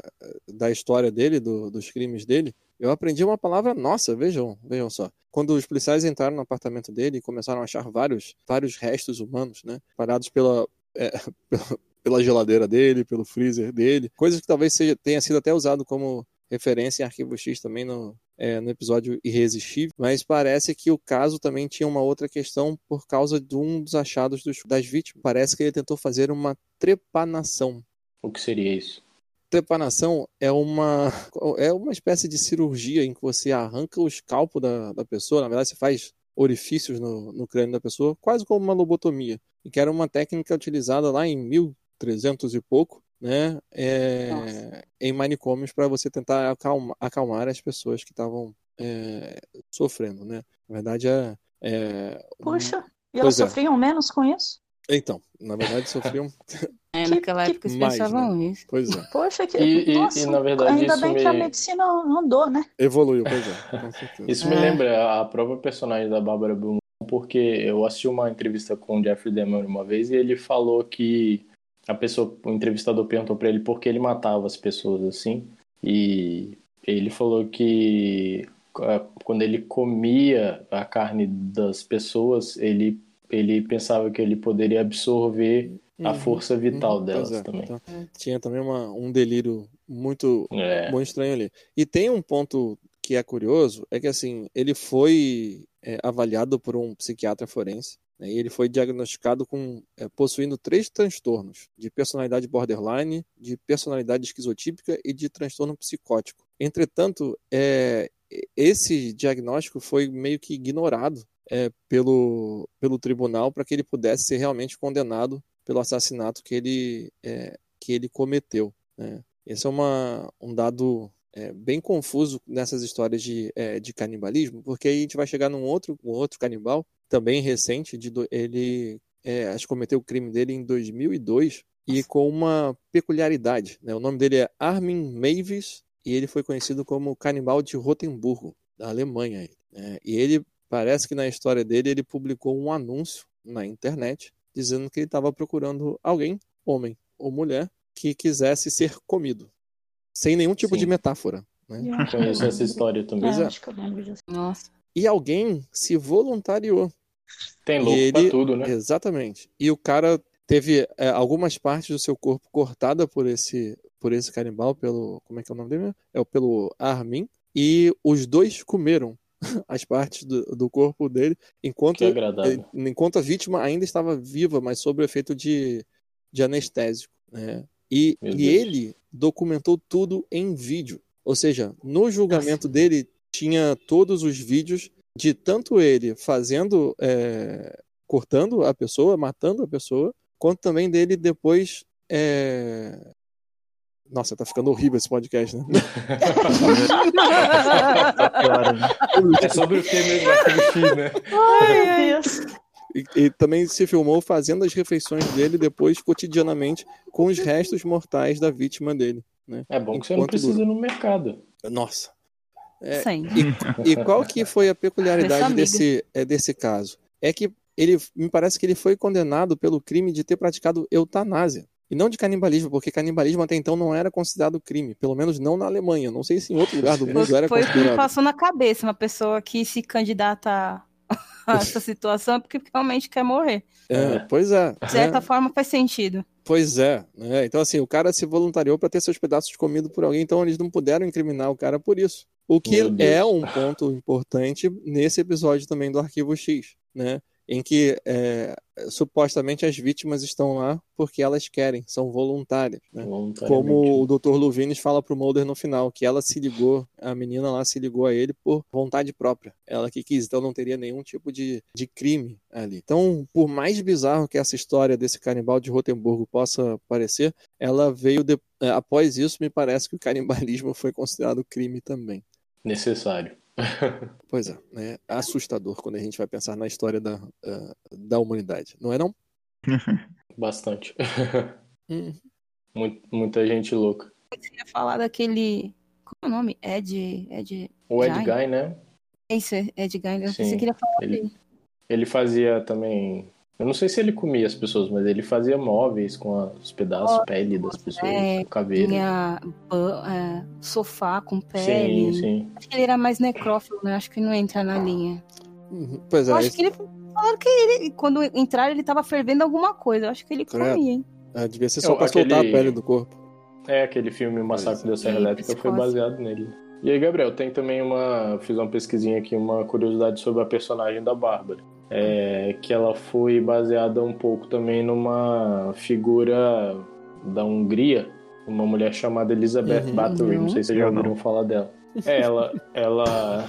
da história dele, do, dos crimes dele, eu aprendi uma palavra nossa, vejam, vejam só. Quando os policiais entraram no apartamento dele e começaram a achar vários, vários restos humanos, né? Parados pela, é, [laughs] pela geladeira dele, pelo freezer dele, coisas que talvez seja, tenha sido até usado como referência em Arquivo X também no, é, no episódio Irresistível, mas parece que o caso também tinha uma outra questão por causa de um dos achados dos, das vítimas. Parece que ele tentou fazer uma trepanação. O que seria isso? Trepanação é uma, é uma espécie de cirurgia em que você arranca o escalpo da, da pessoa, na verdade você faz orifícios no, no crânio da pessoa, quase como uma lobotomia, e que era uma técnica utilizada lá em 1300 e pouco, né, é, em manicômios para você tentar acalmar, acalmar, as pessoas que estavam é, sofrendo, né? Na verdade é, é Puxa, e elas é. sofriam menos com isso? então, na verdade sofriam [laughs] É, Que- naquela que época eles mais, pensavam isso. Pois é, Poxa, que. E- e- Nossa, e, na verdade, ainda isso bem que a me- medicina andou, né? evoluiu, pois é, com [laughs] certeza. Isso me É. lembra a própria personagem da Bárbara Beaumont, porque eu assisti uma entrevista com o Jeffrey Dahmer uma vez e ele falou que a pessoa, o entrevistador perguntou pra ele por que ele matava as pessoas assim, e ele falou que eh, quando ele comia a carne das pessoas, ele ele pensava que ele poderia absorver a Uhum, força vital uhum, delas é. também. Então, tinha também uma, um delírio muito É. muito estranho ali. E tem um ponto que é curioso, é que assim, ele foi é, avaliado por um psiquiatra forense, e ele foi diagnosticado com é, possuindo três transtornos, de personalidade borderline, de personalidade esquizotípica e de transtorno psicótico. Entretanto, é, esse diagnóstico foi meio que ignorado é, pelo, pelo tribunal para que ele pudesse ser realmente condenado pelo assassinato que ele, é, que ele cometeu. né. Esse é uma, um dado é, bem confuso nessas histórias de, é, de canibalismo, porque aí a gente vai chegar num outro, um outro canibal, também recente, de, do- ele é, acho que cometeu o crime dele em 2002 e com uma peculiaridade. né? O nome dele é Armin Mavis e ele foi conhecido como canibal de Rotemburgo, da Alemanha. né? E ele parece que na história dele ele publicou um anúncio na internet dizendo que ele estava procurando alguém, homem ou mulher, que quisesse ser comido, sem nenhum tipo Sim. de metáfora. Né? Conheço essa história também. É. acho que eu lembro disso. Nossa. E alguém se voluntariou. Tem E louco ele- pra tudo, né? Exatamente. E o cara teve é, algumas partes do seu corpo cortada por esse por esse canibal, pelo como é que é o nome dele? É o pelo Armin. E os dois comeram [laughs] as partes do, do corpo dele enquanto enquanto a vítima ainda estava viva, mas sob o efeito de, de anestésico. Né? E, e ele documentou tudo em vídeo. Ou seja, no julgamento dele tinha todos os vídeos de tanto ele fazendo, é, cortando a pessoa, matando a pessoa, quanto também dele depois. é, Nossa, tá ficando horrível esse podcast, né? [laughs] É sobre o que mesmo né? Ai, Deus. E, e também se filmou fazendo as refeições dele depois cotidianamente com os restos mortais da vítima dele. Né? É bom que você não precisa ir no mercado. Nossa. É, Sim. E qual que foi a peculiaridade desse, é, desse caso? É que ele me parece que ele foi condenado pelo crime de ter praticado eutanásia. E não de canibalismo, porque canibalismo até então não era considerado crime, pelo menos não na Alemanha. Não sei se em outro lugar do mundo era Foi o que me considerado. passou na cabeça. Uma pessoa que se candidata a [laughs] essa situação é porque realmente quer morrer. É, pois é. De certa né? forma faz sentido. Pois é, né? Então, assim, o cara se voluntariou para ter seus pedaços comidos por alguém, então eles não puderam incriminar o cara por isso. O que é um ponto importante nesse episódio também do Arquivo X, né? Em que é, supostamente as vítimas estão lá porque elas querem, são voluntárias, né? Como o Dr. Luvines fala pro Mulder no final, que ela se ligou, a menina lá se ligou a ele por vontade própria. Ela que quis, então não teria nenhum tipo de, de crime ali. Então, por mais bizarro que essa história desse canibal de Rotemburgo possa parecer, ela veio de- é, após isso, me parece que o canibalismo [laughs] foi considerado crime também. Necessário. [laughs] Pois é, né? Assustador quando a gente vai pensar na história da, ah, da humanidade, não é não? [laughs] Bastante. Hum, Muito- muita gente louca. Eu queria falar daquele. Como é o nome? Ed. Ed. O Ed Guy? Guy, né? É isso, é Ed Guy. Eu Sim. Você queria falar Ele, dele. ele fazia também. Eu não sei se ele comia as pessoas, mas ele fazia móveis com os pedaços de pele das pessoas, é, caveira. Tinha é, sofá com pele. Sim, sim. Acho que ele era mais necrófilo, né? Acho que não entra na linha. uhum. Pois é, Eu acho esse- que ele. Falaram que ele, quando entrar, ele tava fervendo alguma coisa. Eu acho que ele comia, hein? ah, devia ser É, só pra soltar a aquele- pele do corpo. É, aquele filme O Massacre da Serra Sim, Elétrica foi baseado nele. E aí, Gabriel, tem também uma. Fiz uma pesquisinha aqui, uma curiosidade sobre a personagem da Bárbara. É, que ela foi baseada um pouco também numa figura da Hungria, uma mulher chamada Elizabeth Uhum. Bathory. Não sei se vocês já não. ouviram falar dela. É, ela, ela.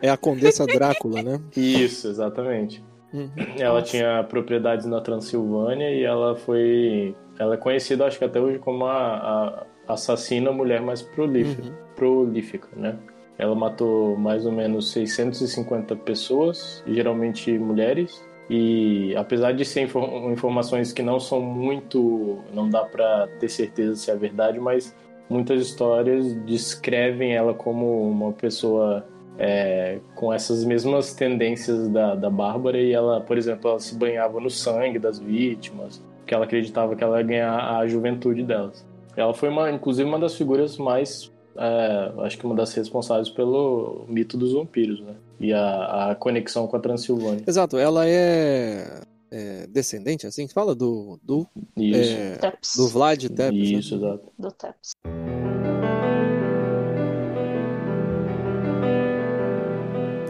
É a Condessa Drácula, né? [laughs] Isso, exatamente. Uhum. Ela tinha propriedades na Transilvânia e ela foi. Ela é conhecida, acho que até hoje, como a, a assassina mulher mais prolífica, Uhum. prolífica, né? Ela matou mais ou menos 650 pessoas, geralmente mulheres. E apesar de ser infor- informações que não são muito. não dá pra ter certeza se é verdade, mas muitas histórias descrevem ela como uma pessoa é, com essas mesmas tendências da, da Bárbara e ela, por exemplo, ela se banhava no sangue das vítimas, porque ela acreditava que ela ia ganhar a juventude delas. Ela foi, uma, inclusive, uma das figuras mais, é, acho que uma das responsáveis pelo mito dos vampiros, né? E a, a conexão com a Transilvânia. Exato, ela é, é descendente, assim que fala, do, do, Isso, é, do Vlad Tepes. né? isso, exato. Do Teps.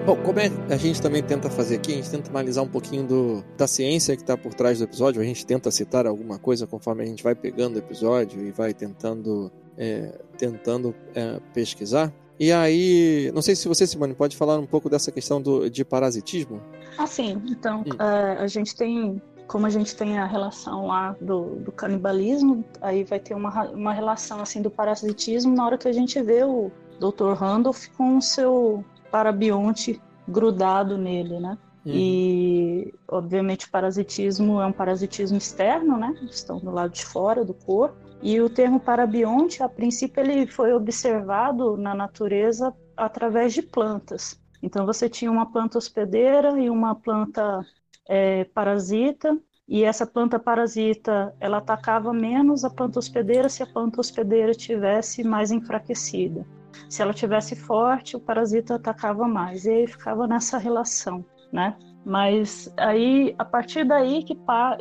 Bom, como é, a gente também tenta fazer aqui, a gente tenta analisar um pouquinho do, da ciência que está por trás do episódio, a gente tenta citar alguma coisa conforme a gente vai pegando o episódio e vai tentando, é, tentando é, pesquisar. E aí, não sei se você, Simone, pode falar um pouco dessa questão do, de parasitismo? Assim, então, Hum. é, a gente tem, como a gente tem a relação lá do, do canibalismo, aí vai ter uma, uma relação assim do parasitismo na hora que a gente vê o Dr. Randolph com o seu parabionte grudado nele, né? E, obviamente, o parasitismo é um parasitismo externo, né? Estão do lado de fora do corpo. E o termo parabionte, a princípio, ele foi observado na natureza através de plantas. Então, você tinha uma planta hospedeira e uma planta é, parasita. E essa planta parasita, ela atacava menos a planta hospedeira se a planta hospedeira tivesse mais enfraquecida. Se ela tivesse forte, o parasita atacava mais. E aí ficava nessa relação, né? Mas aí, a partir daí que,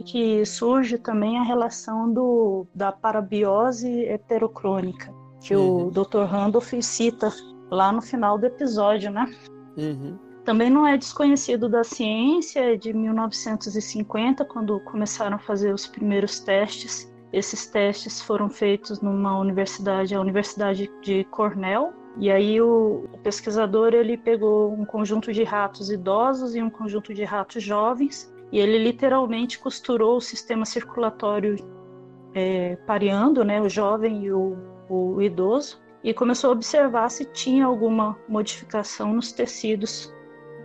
que surge também a relação do, da parabiose heterocrônica, que Uhum. o Dr. Randolph cita lá no final do episódio, né? Uhum. Também não é desconhecido da ciência, é de 1950, quando começaram a fazer os primeiros testes. Esses testes foram feitos numa universidade, a Universidade de Cornell, e aí o, pesquisador ele pegou um conjunto de ratos idosos e um conjunto de ratos jovens, e ele literalmente costurou o sistema circulatório é, pareando, né, o jovem e o, o idoso, e começou a observar se tinha alguma modificação nos tecidos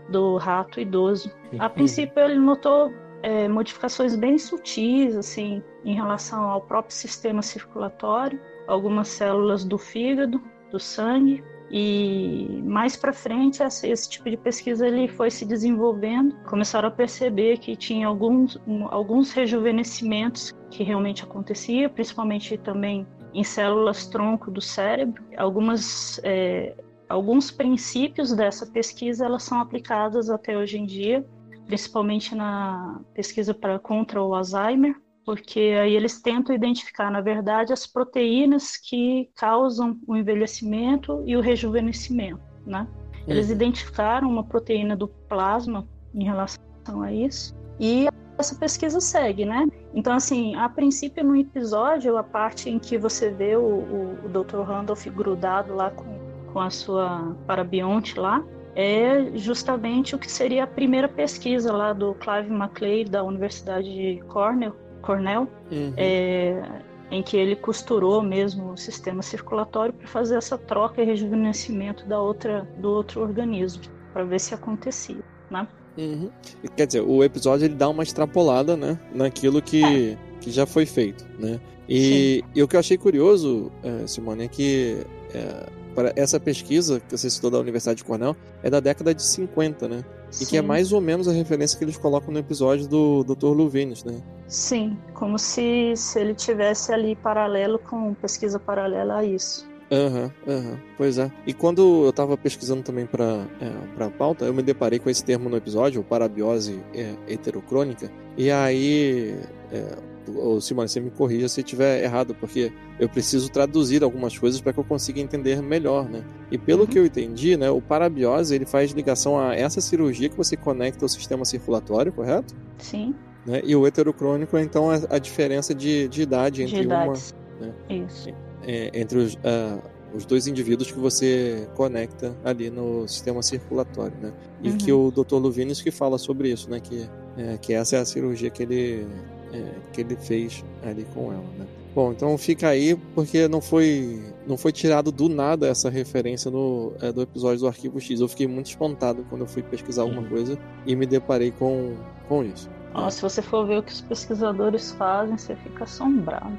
do rato idoso. A princípio ele notou é, modificações bem sutis, assim, em relação ao próprio sistema circulatório, algumas células do fígado, do sangue, e mais para frente esse, tipo de pesquisa ele foi se desenvolvendo, começaram a perceber que tinha alguns, alguns rejuvenescimentos que realmente acontecia, principalmente também em células tronco do cérebro. Algumas é, alguns princípios dessa pesquisa elas são aplicadas até hoje em dia, principalmente na pesquisa para contra o Alzheimer, porque aí eles tentam identificar, na verdade, as proteínas que causam o envelhecimento e o rejuvenescimento, né? Eles identificaram uma proteína do plasma em relação a isso e essa pesquisa segue, né? Então, assim, a princípio no episódio, a parte em que você vê o, o, o Dr. Randolph grudado lá com, com a sua parabionte lá, é justamente o que seria a primeira pesquisa lá do Clive MacLeay da Universidade de Cornell, Cornell Uhum. é, em que ele costurou mesmo o sistema circulatório para fazer essa troca e rejuvenescimento da outra, do outro organismo, para ver se acontecia, né? Uhum. Quer dizer, o episódio ele dá uma extrapolada, né, naquilo que, que já foi feito, né? E, e o que eu achei curioso, é, Simone, é que é, para essa pesquisa que você citou da Universidade de Cornell é da década de 50, né? E que é Sim. mais ou menos a referência que eles colocam no episódio do Dr. Luvinus, né? Sim, como se, se ele tivesse ali paralelo com pesquisa paralela a isso. Aham, aham, pois é. E quando eu tava pesquisando também pra, é, pra pauta, eu me deparei com esse termo no episódio, o parabiose é, heterocrônica, e aí é, ou Simone, você me corrija se estiver errado, porque eu preciso traduzir algumas coisas para que eu consiga entender melhor, né? E pelo Uhum. que eu entendi, né, o parabiose ele faz ligação a essa cirurgia que você conecta ao sistema circulatório, correto? Sim, Né? E o heterocrônico é então a, a diferença de, de idade de entre uma idades. né? Isso. é, entre os, ah, os dois indivíduos que você conecta ali no sistema circulatório, né? E Uhum. que o Dr. Luvinis que fala sobre isso, né? Que, é, que essa é a cirurgia que ele, é, que ele fez ali com ela, né? Bom, então fica aí, porque não foi, não foi tirado do nada essa referência no, é, do episódio do Arquivo X. Eu fiquei muito espantado quando eu fui pesquisar alguma Uhum. coisa e me deparei com, com isso. Ó, se você for ver o que os pesquisadores fazem, você fica assombrado.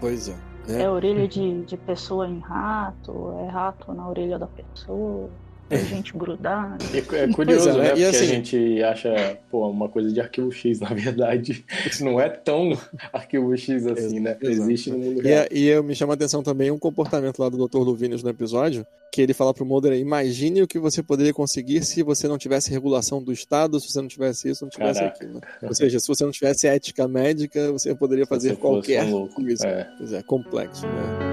Pois é. É, né? orelha [laughs] de, de pessoa em rato, é rato na orelha da pessoa, é gente grudada. E é curioso, Pois é, né? e Porque assim- a gente acha, pô, uma coisa de arquivo X, na verdade, não é tão [laughs] arquivo X assim, né? Exato. Existe no mundo E, real. é- e eu me chama a atenção também um comportamento lá do Dr. Luvinius no episódio, que ele fala pro Mulder, imagine o que você poderia conseguir se você não tivesse regulação do Estado, se você não tivesse isso, não tivesse Caraca. aquilo. né? Ou seja, se você não tivesse ética médica, você poderia fazer qualquer um louco. coisa. É. Pois é, complexo, né?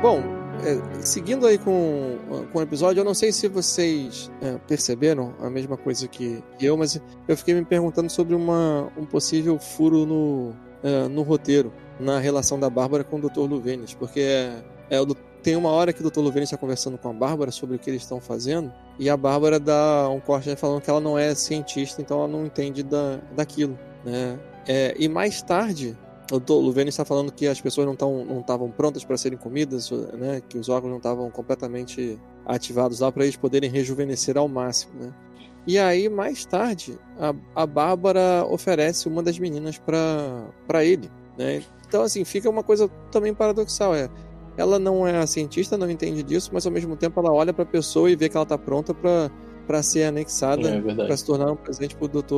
Bom, é, seguindo aí com, com o episódio, eu não sei se vocês é, perceberam a mesma coisa que eu, mas eu fiquei me perguntando sobre uma, um possível furo no, é, no roteiro, na relação da Bárbara com o Dr. Luvenis, porque é, é tem uma hora que o Dr. Luvenis está conversando com a Bárbara sobre o que eles estão fazendo, e a Bárbara dá um corte né, falando que ela não é cientista, então ela não entende da, daquilo, né? É, e mais tarde, o Dr. Luvenis está falando que as pessoas não estavam prontas para serem comidas, né? Que os órgãos não estavam completamente ativados lá para eles poderem rejuvenescer ao máximo, né? E aí, mais tarde, a, a Bárbara oferece uma das meninas para ele, né? Então, assim, fica uma coisa também paradoxal, é... Ela não é cientista, não entende disso, mas ao mesmo tempo ela olha para a pessoa e vê que ela está pronta para ser anexada, É para se tornar um presente para o Dr.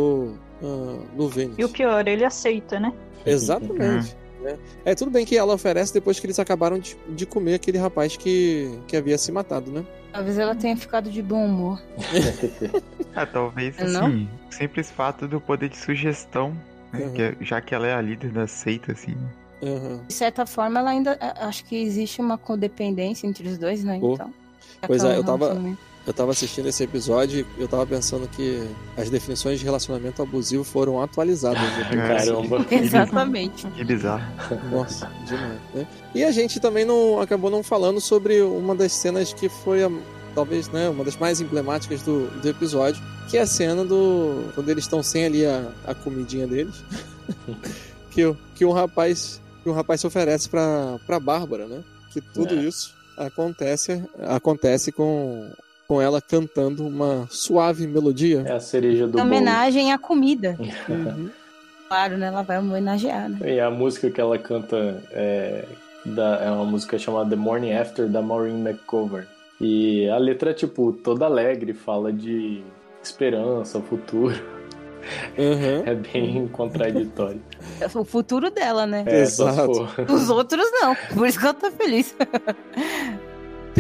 Uh, Luvenis. E o pior, ele aceita, né? Exatamente. [laughs] né? É tudo bem que ela oferece depois que eles acabaram de, de comer aquele rapaz que, que havia se matado, né? Talvez ela tenha ficado de bom humor. [laughs] Ah, talvez Não? assim, o simples fato do poder de sugestão, né, Uhum. que é- já que ela é a líder da seita, assim. Aham. De certa forma, ela ainda. Acho que existe uma codependência entre os dois, né? Oh. Então. Pois é, eu tava-. Eu tava assistindo esse episódio e eu tava pensando que as definições de relacionamento abusivo foram atualizadas. [laughs] né? Caramba. [laughs] Exatamente. Que bizarro. Nossa, demais, né? E a gente também não acabou não falando sobre uma das cenas que foi a- talvez, né, uma das mais emblemáticas do, do episódio, que é a cena do quando eles estão sem ali a, a comidinha deles, [laughs] que, o- que um rapaz que um rapaz se oferece para para Bárbara, né? Que tudo É. isso acontece acontece com com ela cantando uma suave melodia. É a cereja do bolo. homenagem à comida. [laughs] Uhum. Claro, né? Ela vai homenagear, né? E a música que ela canta é, da, é uma música chamada The Morning After, da Maureen McGovern. E a letra é, tipo, toda alegre, fala de esperança, futuro. Uhum. [laughs] É bem contraditório. [laughs] O futuro dela, né? É, Exato. Os outros não. Por isso que ela tá feliz.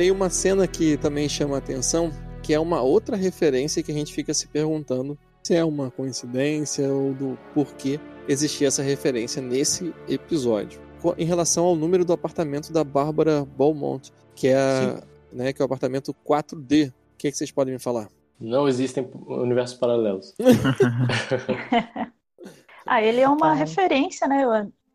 Tem uma cena que também chama a atenção, que é uma outra referência que a gente fica se perguntando se é uma coincidência ou do porquê existia essa referência nesse episódio. Em relação ao número do apartamento da Bárbara Beaumont, que é, a- né, que é o apartamento 4D. O que, é que vocês podem me falar? Não existem universos paralelos. [laughs] [laughs] Ah, ele é uma Ah. referência, né?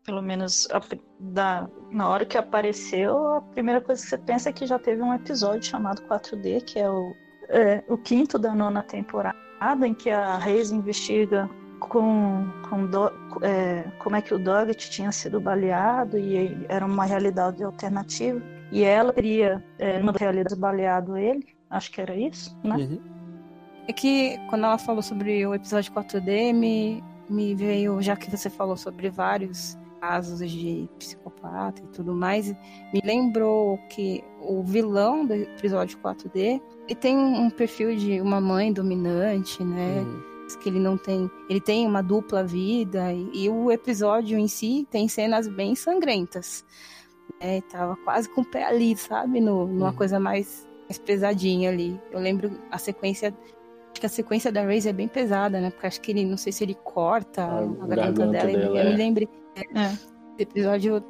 Pelo menos a da, na hora que apareceu, a primeira coisa que você pensa é que já teve um episódio chamado 4D, que é o, é, o quinto da nona temporada, em que a Reis investiga com, com Do- é, como é que o Doggett tinha sido baleado e era uma realidade alternativa. E ela teria, é, numa das realidades, baleado ele. Acho que era isso, né? Uhum. É que quando ela falou sobre o episódio 4D, me, me veio, já que você falou sobre vários casos de psicopata e tudo mais, me lembrou que o vilão do episódio 4D ele tem um perfil de uma mãe dominante, né? Uhum. que ele não tem, ele tem uma dupla vida e, e o episódio em si tem cenas bem sangrentas. É, tava quase com o pé ali, sabe, no, numa Uhum. coisa mais, mais pesadinha ali. Eu lembro a sequência Acho que a sequência da Raze é bem pesada, né? Porque acho que ele, não sei se ele corta A a, garganta, garganta dela. dela, eu é. me lembrei. É, esse episódio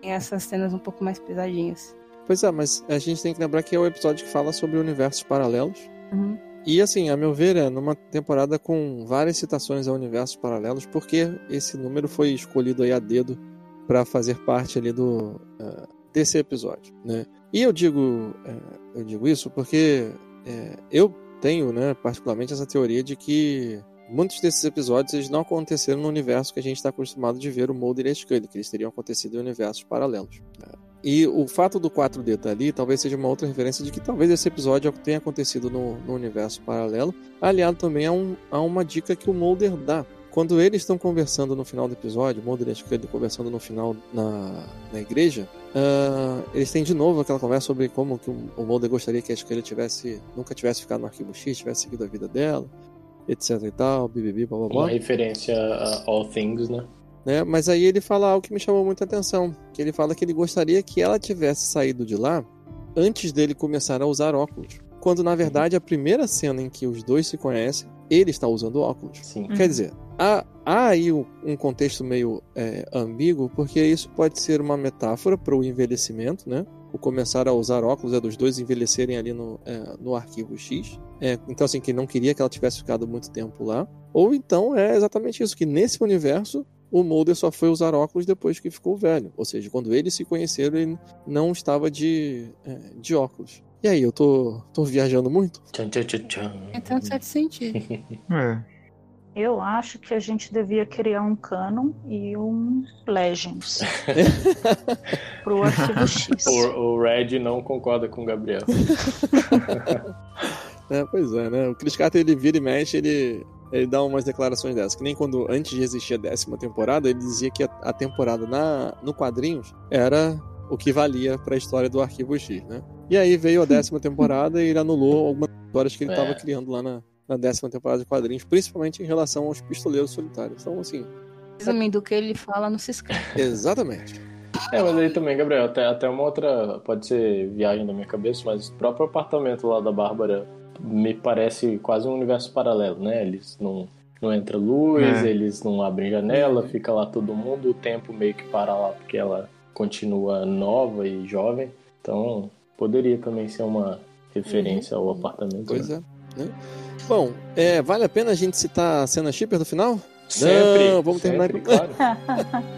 tem essas cenas um pouco mais pesadinhas. Pois é, mas a gente tem que lembrar que é o episódio que fala sobre universos paralelos. Uhum. E assim, a meu ver, é numa temporada com várias citações a universos paralelos, porque esse número foi escolhido aí a dedo para fazer parte ali do eh, desse episódio, né? E eu digo, eh, eu digo isso porque eh, eu tenho, né, particularmente essa teoria de que muitos desses episódios eles não aconteceram no universo que a gente está acostumado de ver o Mulder e a Scully, que eles teriam acontecido em universos paralelos. né? E o fato do 4D estar ali talvez seja uma outra referência de que talvez esse episódio tenha acontecido no, no universo paralelo, aliado também a, um- a uma dica que o Mulder dá. Quando eles estão conversando no final do episódio, Mulder e Scully conversando no final na, na igreja, ah, eles têm de novo aquela conversa sobre como que o Mulder gostaria que a Scully tivesse, nunca tivesse ficado no arquivo X, tivesse seguido a vida dela, etc e tal, bibibi, blá blá blá Uma referência a All Things, né? né? Mas aí ele fala algo que me chamou muita atenção, que ele fala que ele gostaria que ela tivesse saído de lá antes dele começar a usar óculos. Quando na verdade a primeira cena em que os dois se conhecem, ele está usando óculos. Sim. Quer dizer, há, há aí um contexto meio é, ambíguo, porque isso pode ser uma metáfora para o envelhecimento, né? O começar a usar óculos é dos dois envelhecerem ali no, é, no arquivo X. É, então, assim, que ele não queria que ela tivesse ficado muito tempo lá. Ou então é exatamente isso, que nesse universo o Mulder só foi usar óculos depois que ficou velho. Ou seja, quando eles se conheceram, ele não estava de, é, de óculos. E aí, eu tô, tô viajando muito? Tchan, tchan, tchan, tchan. É tanto certo sentido. É. Eu acho que a gente devia criar um canon e um Legends [laughs] pro arquivo X. O, o Red não concorda com o Gabriel. [laughs] É, pois é, né? O Chris Carter, ele vira e mexe, ele, ele dá umas declarações dessas. Que nem quando, antes de existir a décima temporada, ele dizia que a, a temporada na, no quadrinhos era o que valia pra história do Arquivo X, né? E aí veio a [laughs] décima temporada e ele anulou algumas histórias que ele É. estava criando lá na, na décima temporada de quadrinhos, principalmente em relação aos pistoleiros solitários. Então, assim, Também do que ele fala no Ciscar. [laughs] exatamente. É, mas aí também, Gabriel, até, até uma outra. Pode ser viagem da minha cabeça, mas o próprio apartamento lá da Bárbara me parece quase um universo paralelo, né? Eles não, não entra luz, É. eles não abrem janela, fica lá todo mundo, o tempo meio que para lá porque ela continua nova e jovem. Então, poderia também ser uma referência ao apartamento. Pois né? é. Né? Bom, é, vale a pena a gente citar a cena shipper do final? Sempre, Não, vamos terminar sempre, com- claro. [laughs]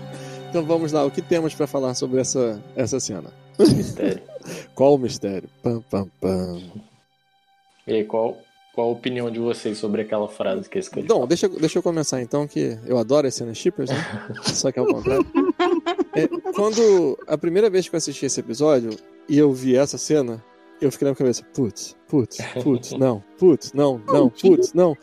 Então vamos lá, o que temos pra falar sobre essa, essa cena? Mistério. [laughs] Qual o mistério? Pam, pam, pam. E aí, qual, qual a opinião de vocês sobre aquela frase que esse cara Bom, deixa, eu- deixa eu começar então, que eu adoro as cenas shippers, né? [laughs] Só que é o contrário. É, quando a primeira vez que eu assisti esse episódio e eu vi essa cena, eu fiquei na minha cabeça, putz, putz, putz, [laughs] não, putz, não, não, putz, não.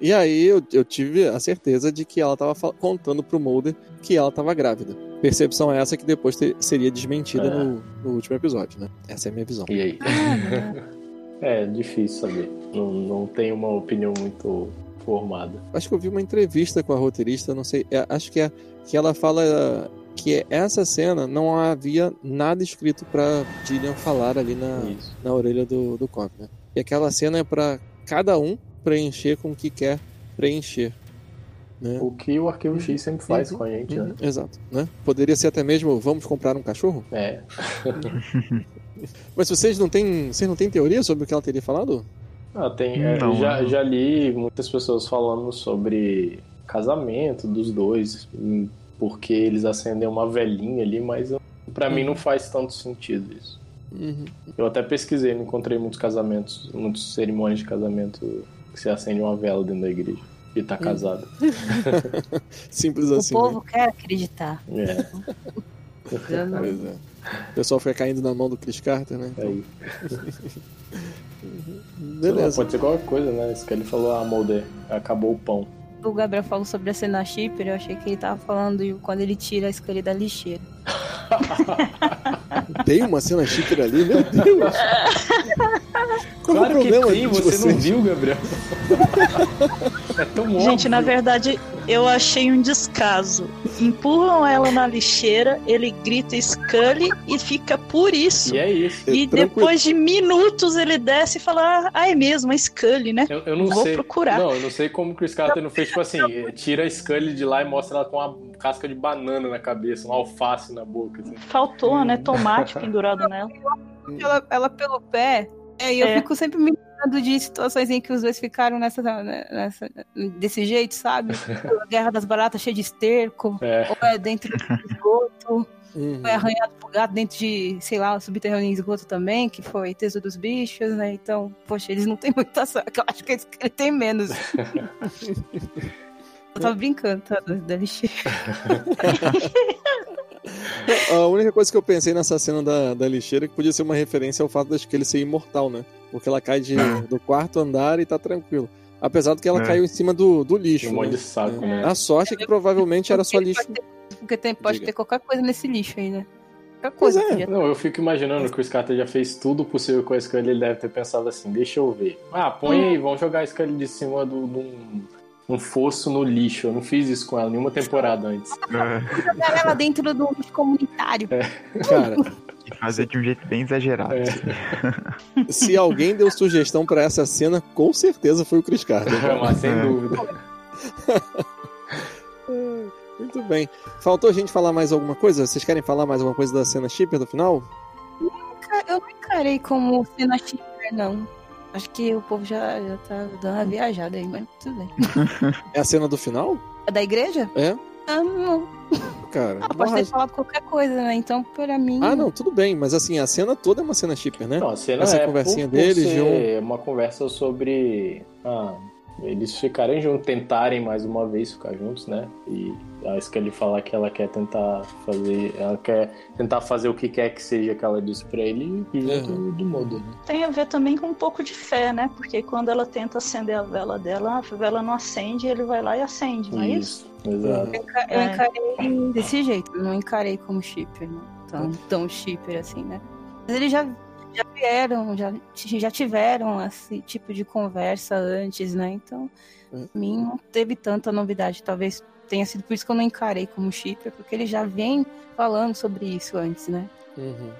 E aí eu, eu tive a certeza de que ela tava fal- contando pro Mulder que ela tava grávida. Percepção essa que depois te- seria desmentida É. no, no último episódio, né? Essa é a minha visão. E aí? [laughs] é difícil saber. Não, não tenho uma opinião muito formada. Acho que eu vi uma entrevista com a roteirista, não sei, é, acho que é que ela fala que essa cena não havia nada escrito pra Gillian falar ali na, Isso. na orelha do, do Cop, né? E aquela cena é pra cada um preencher com o que quer preencher. Né? O que o Arquivo X sempre faz Uhum. com a gente, né? Exato, né? Poderia ser até mesmo vamos comprar um cachorro? É. [laughs] Mas vocês não têm, vocês não têm teoria sobre o que ela teria falado? Ah, tem, é, Não, já, não. já li muitas pessoas falando sobre casamento dos dois, porque eles acendem uma velhinha ali, mas eu- pra mim não faz tanto sentido isso. Uhum. Eu até pesquisei, não encontrei muitos casamentos, muitas cerimônias de casamento que se acende uma vela dentro da igreja e tá casado. [laughs] Simples O assim. povo quer acreditar. É, Né? Pois é. O pessoal fica caindo na mão do Chris Carter, né? Então, [laughs] aí. beleza. Pode ser qualquer coisa, né? Isso que ele falou, ah, Mulder, acabou o pão. O Gabriel falou sobre a cena shipper, eu achei que ele tava falando quando ele tira a escolha da lixeira. [laughs] Tem uma cena chique ali, meu Deus! Qual claro é o problema que tem, você vocês? não viu, Gabriel. [laughs] é tão óbvio. Gente, na verdade, eu achei um descaso. Empurram ela na lixeira, ele grita Scully e fica por isso. E é isso. E Tranquilo. depois de minutos ele desce e fala: Ah, é mesmo, é Scully, né? Eu, eu não Vou sei. procurar. Não, eu não sei como o Chris Carter não fez, tipo assim, tira a Scully de lá e mostra ela com uma casca de banana na cabeça, um alface na boca. Assim. Faltou, né? Tomate pendurado nela. [laughs] ela, ela pelo pé. É, e eu É. fico sempre me lembrando de situações em que os dois ficaram nessa, nessa, desse jeito, sabe? A [laughs] Guerra das Baratas cheia de esterco, É. ou é dentro do esgoto, Uhum. ou é arranhado por gato dentro de, sei lá, subterrâneo em esgoto também, que foi Teso dos Bichos, né? Então, poxa, eles não têm [laughs] muita sorte. Eu acho que eles ele tem menos. Eu tava brincando, tá? Da lixeira. [laughs] A única coisa que eu pensei nessa cena da, da lixeira é que podia ser uma referência ao fato de que ele ser imortal, né? Porque ela cai de, do quarto andar e tá tranquilo. Apesar de que ela É. caiu em cima do, do lixo. Um monte né? de saco, É. né? A sorte é que provavelmente era só lixo. Porque tem, pode Diga. ter qualquer coisa nesse lixo aí, né? Qualquer coisa. é. Não, eu fico imaginando que o Chris Carter já fez tudo possível com a Scully, ele deve ter pensado assim, deixa eu ver. Ah, põe aí, vamos jogar a Scully de cima do- de um, fosso no lixo. Eu não fiz isso com ela nenhuma temporada antes. É, Jogar ela dentro do lixo comunitário. Cara, [laughs] e fazer de um jeito bem exagerado. É. [laughs] se alguém deu sugestão pra essa cena, com certeza foi o Chris Carter. [laughs] Mas sem É. dúvida. Muito bem. Faltou a gente falar mais alguma coisa? Vocês querem falar mais alguma coisa da cena shipper do final? Eu não encarei como cena shipper, não. Acho que o povo já, já tá dando uma viajada aí, mas tudo bem. [laughs] É a cena do final? É da igreja? É? Ah, não. Cara, Ela pode ter falado qualquer coisa, né? Então, pra mim. Ah, não, tudo bem, mas assim, a cena toda é uma cena shipper, né? Não, a cena Essa é conversinha por, por deles, ser de um- uma conversa sobre ah, eles ficarem juntos, tentarem mais uma vez ficar juntos, né? E a Scully falar que ela quer tentar fazer, ela quer tentar fazer o que quer que seja que ela disse pra ele e junto Uhum. do Mulder, né? Tem a ver também com um pouco de fé, né? Porque quando ela tenta acender a vela dela, a vela não acende ele vai lá e acende, não é isso? exato. Eu enca- eu É. encarei desse jeito, eu não encarei como shipper, né? Tão, tão shipper assim, né? Mas eles já, já vieram, já, já tiveram esse tipo de conversa antes, né? Então, Hum. pra mim não teve tanta novidade. Talvez tenha sido por isso que eu não encarei como shipper, porque ele já vem falando sobre isso antes, né? Uhum.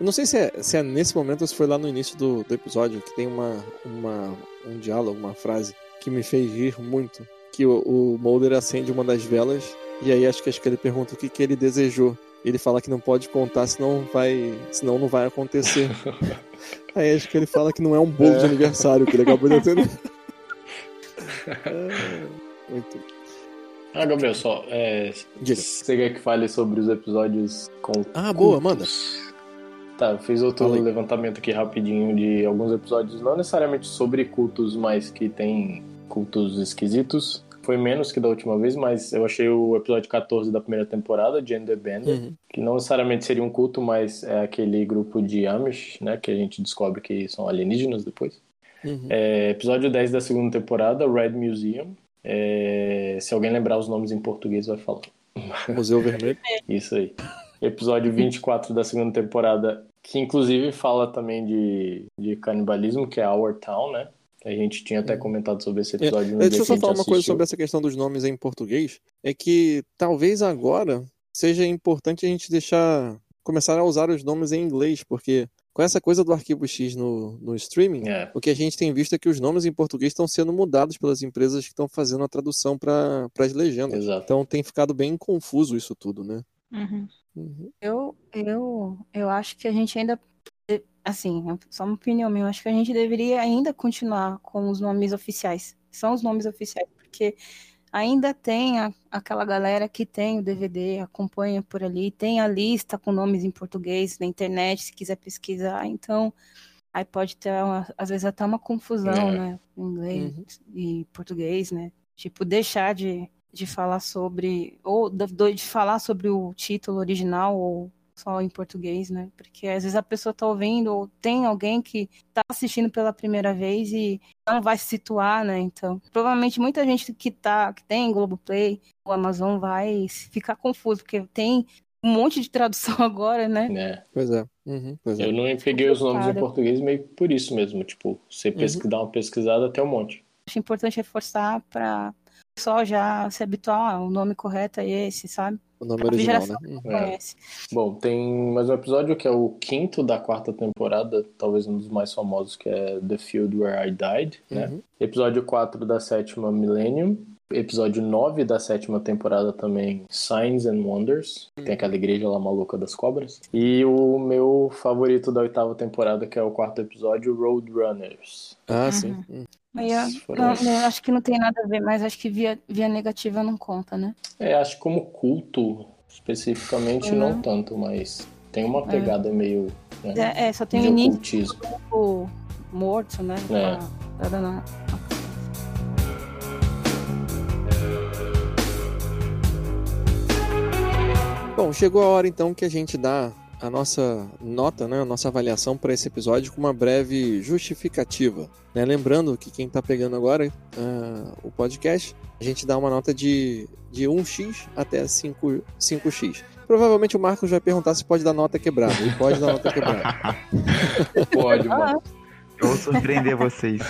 Eu não sei se é, se é nesse momento ou se foi lá no início do, do episódio que tem uma, uma, um diálogo, uma frase que me fez rir muito. Que o, o Mulder acende uma das velas e aí acho que, acho que ele pergunta o que, que ele desejou. Ele fala que não pode contar, senão vai, senão não vai acontecer. [laughs] aí acho que ele fala que não é um bolo de aniversário que ele acabou de atender. É, [laughs] muito. Ah, Gabriel, só, é, você quer que fale sobre os episódios com Ah, boa, cultos? Tá, fiz outro Fala aí. levantamento aqui rapidinho de alguns episódios, não necessariamente sobre cultos, mas que tem cultos esquisitos. Foi menos que da última vez, mas eu achei o episódio 14 da primeira temporada, Gender Bender, Uhum. que não necessariamente seria um culto, mas é aquele grupo de Amish, né, que a gente descobre que são alienígenas depois. Uhum. É, episódio 10 da segunda temporada, Red Museum. É, se alguém lembrar os nomes em português, vai falar. [laughs] Museu Vermelho. Isso aí. Episódio 24 da segunda temporada, que inclusive fala também de, de canibalismo, que é Our Town, né? A gente tinha até comentado sobre esse episódio no É, Deixa eu só falar uma coisa sobre essa questão dos nomes em português. É que talvez agora seja importante a gente deixar. começar a usar os nomes em inglês, porque com essa coisa do arquivo X no, no streaming, É, o que a gente tem visto é que os nomes em português estão sendo mudados pelas empresas que estão fazendo a tradução para as legendas. exato. Então tem ficado bem confuso isso tudo, né? Uhum. Uhum. Eu, eu, eu acho que a gente ainda, assim, é só uma opinião minha, eu acho que a gente deveria ainda continuar com os nomes oficiais. São os nomes oficiais, porque ainda tem a- aquela galera que tem o DVD, acompanha por ali, tem a lista com nomes em português na internet, se quiser pesquisar. Então, aí pode ter, uma- às vezes, até uma confusão, É. né? Em inglês Uhum. e português, né? Tipo, deixar de, de falar sobre, ou do- de falar sobre o título original, ou só em português, né? Porque às vezes a pessoa tá ouvindo, ou tem alguém que tá assistindo pela primeira vez e não vai se situar, né? Então, provavelmente muita gente que tá, que tem Globoplay, o Amazon vai ficar confuso, porque tem um monte de tradução [laughs] agora, né? né? Pois é. Uhum, pois é. Eu não peguei os nomes em português meio por isso mesmo. Tipo, você pesqui- dá uma pesquisada até um monte. Acho importante reforçar para pessoal já se habituar, o nome correto é esse, sabe? O nome A original, né? Uhum. conhece. Bom, tem mais um episódio que é o quinto da quarta temporada, talvez um dos mais famosos, que é The Field Where I Died, né? Uhum. Episódio 4 da sétima Millennium. Episódio 9 da sétima temporada também, Signs and Wonders. que Tem aquela igreja lá maluca das cobras. E o meu favorito da oitava temporada, que é o quarto episódio, Roadrunners. Ah, sim. Aí, foram não, acho que não tem nada a ver, mas acho que via, via negativa não conta, né? É, acho que como culto, especificamente, Uhum. não tanto, mas tem uma pegada meio né, É, é, só tem o início do morto, né? É. Tá- tá dando a- Bom, chegou a hora então que a gente dá a nossa nota, né, a nossa avaliação para esse episódio com uma breve justificativa. né? Lembrando que quem está pegando agora ah, o podcast, a gente dá uma nota de, de 1x até 5, 5x. Provavelmente o Marcos vai perguntar se pode dar nota quebrada. E pode dar nota quebrada. [laughs] Pode, Ah, mano. Eu vou surpreender vocês. [laughs]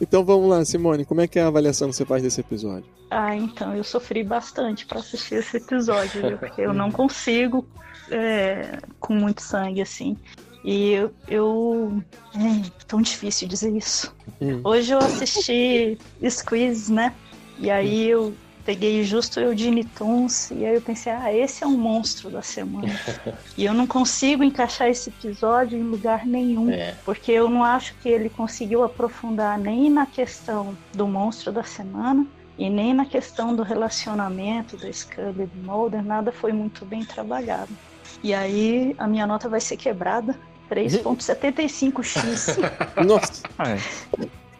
Então vamos lá, Simone, como é que é a avaliação que você faz desse episódio? Ah, então, eu sofri bastante pra assistir esse episódio, viu? Porque eu não consigo é, com muito sangue, assim. E eu. eu... É tão difícil dizer isso. Hum. Hoje eu assisti Squeeze, né? E aí eu peguei justo o Eugene Tunes, e aí eu pensei, ah, esse é um monstro da semana. [laughs] e eu não consigo encaixar esse episódio em lugar nenhum. É. Porque eu não acho que ele conseguiu aprofundar nem na questão do monstro da semana e nem na questão do relacionamento da Scully e do Mulder, nada foi muito bem trabalhado. E aí a minha nota vai ser quebrada, 3.75x. [laughs] Nossa,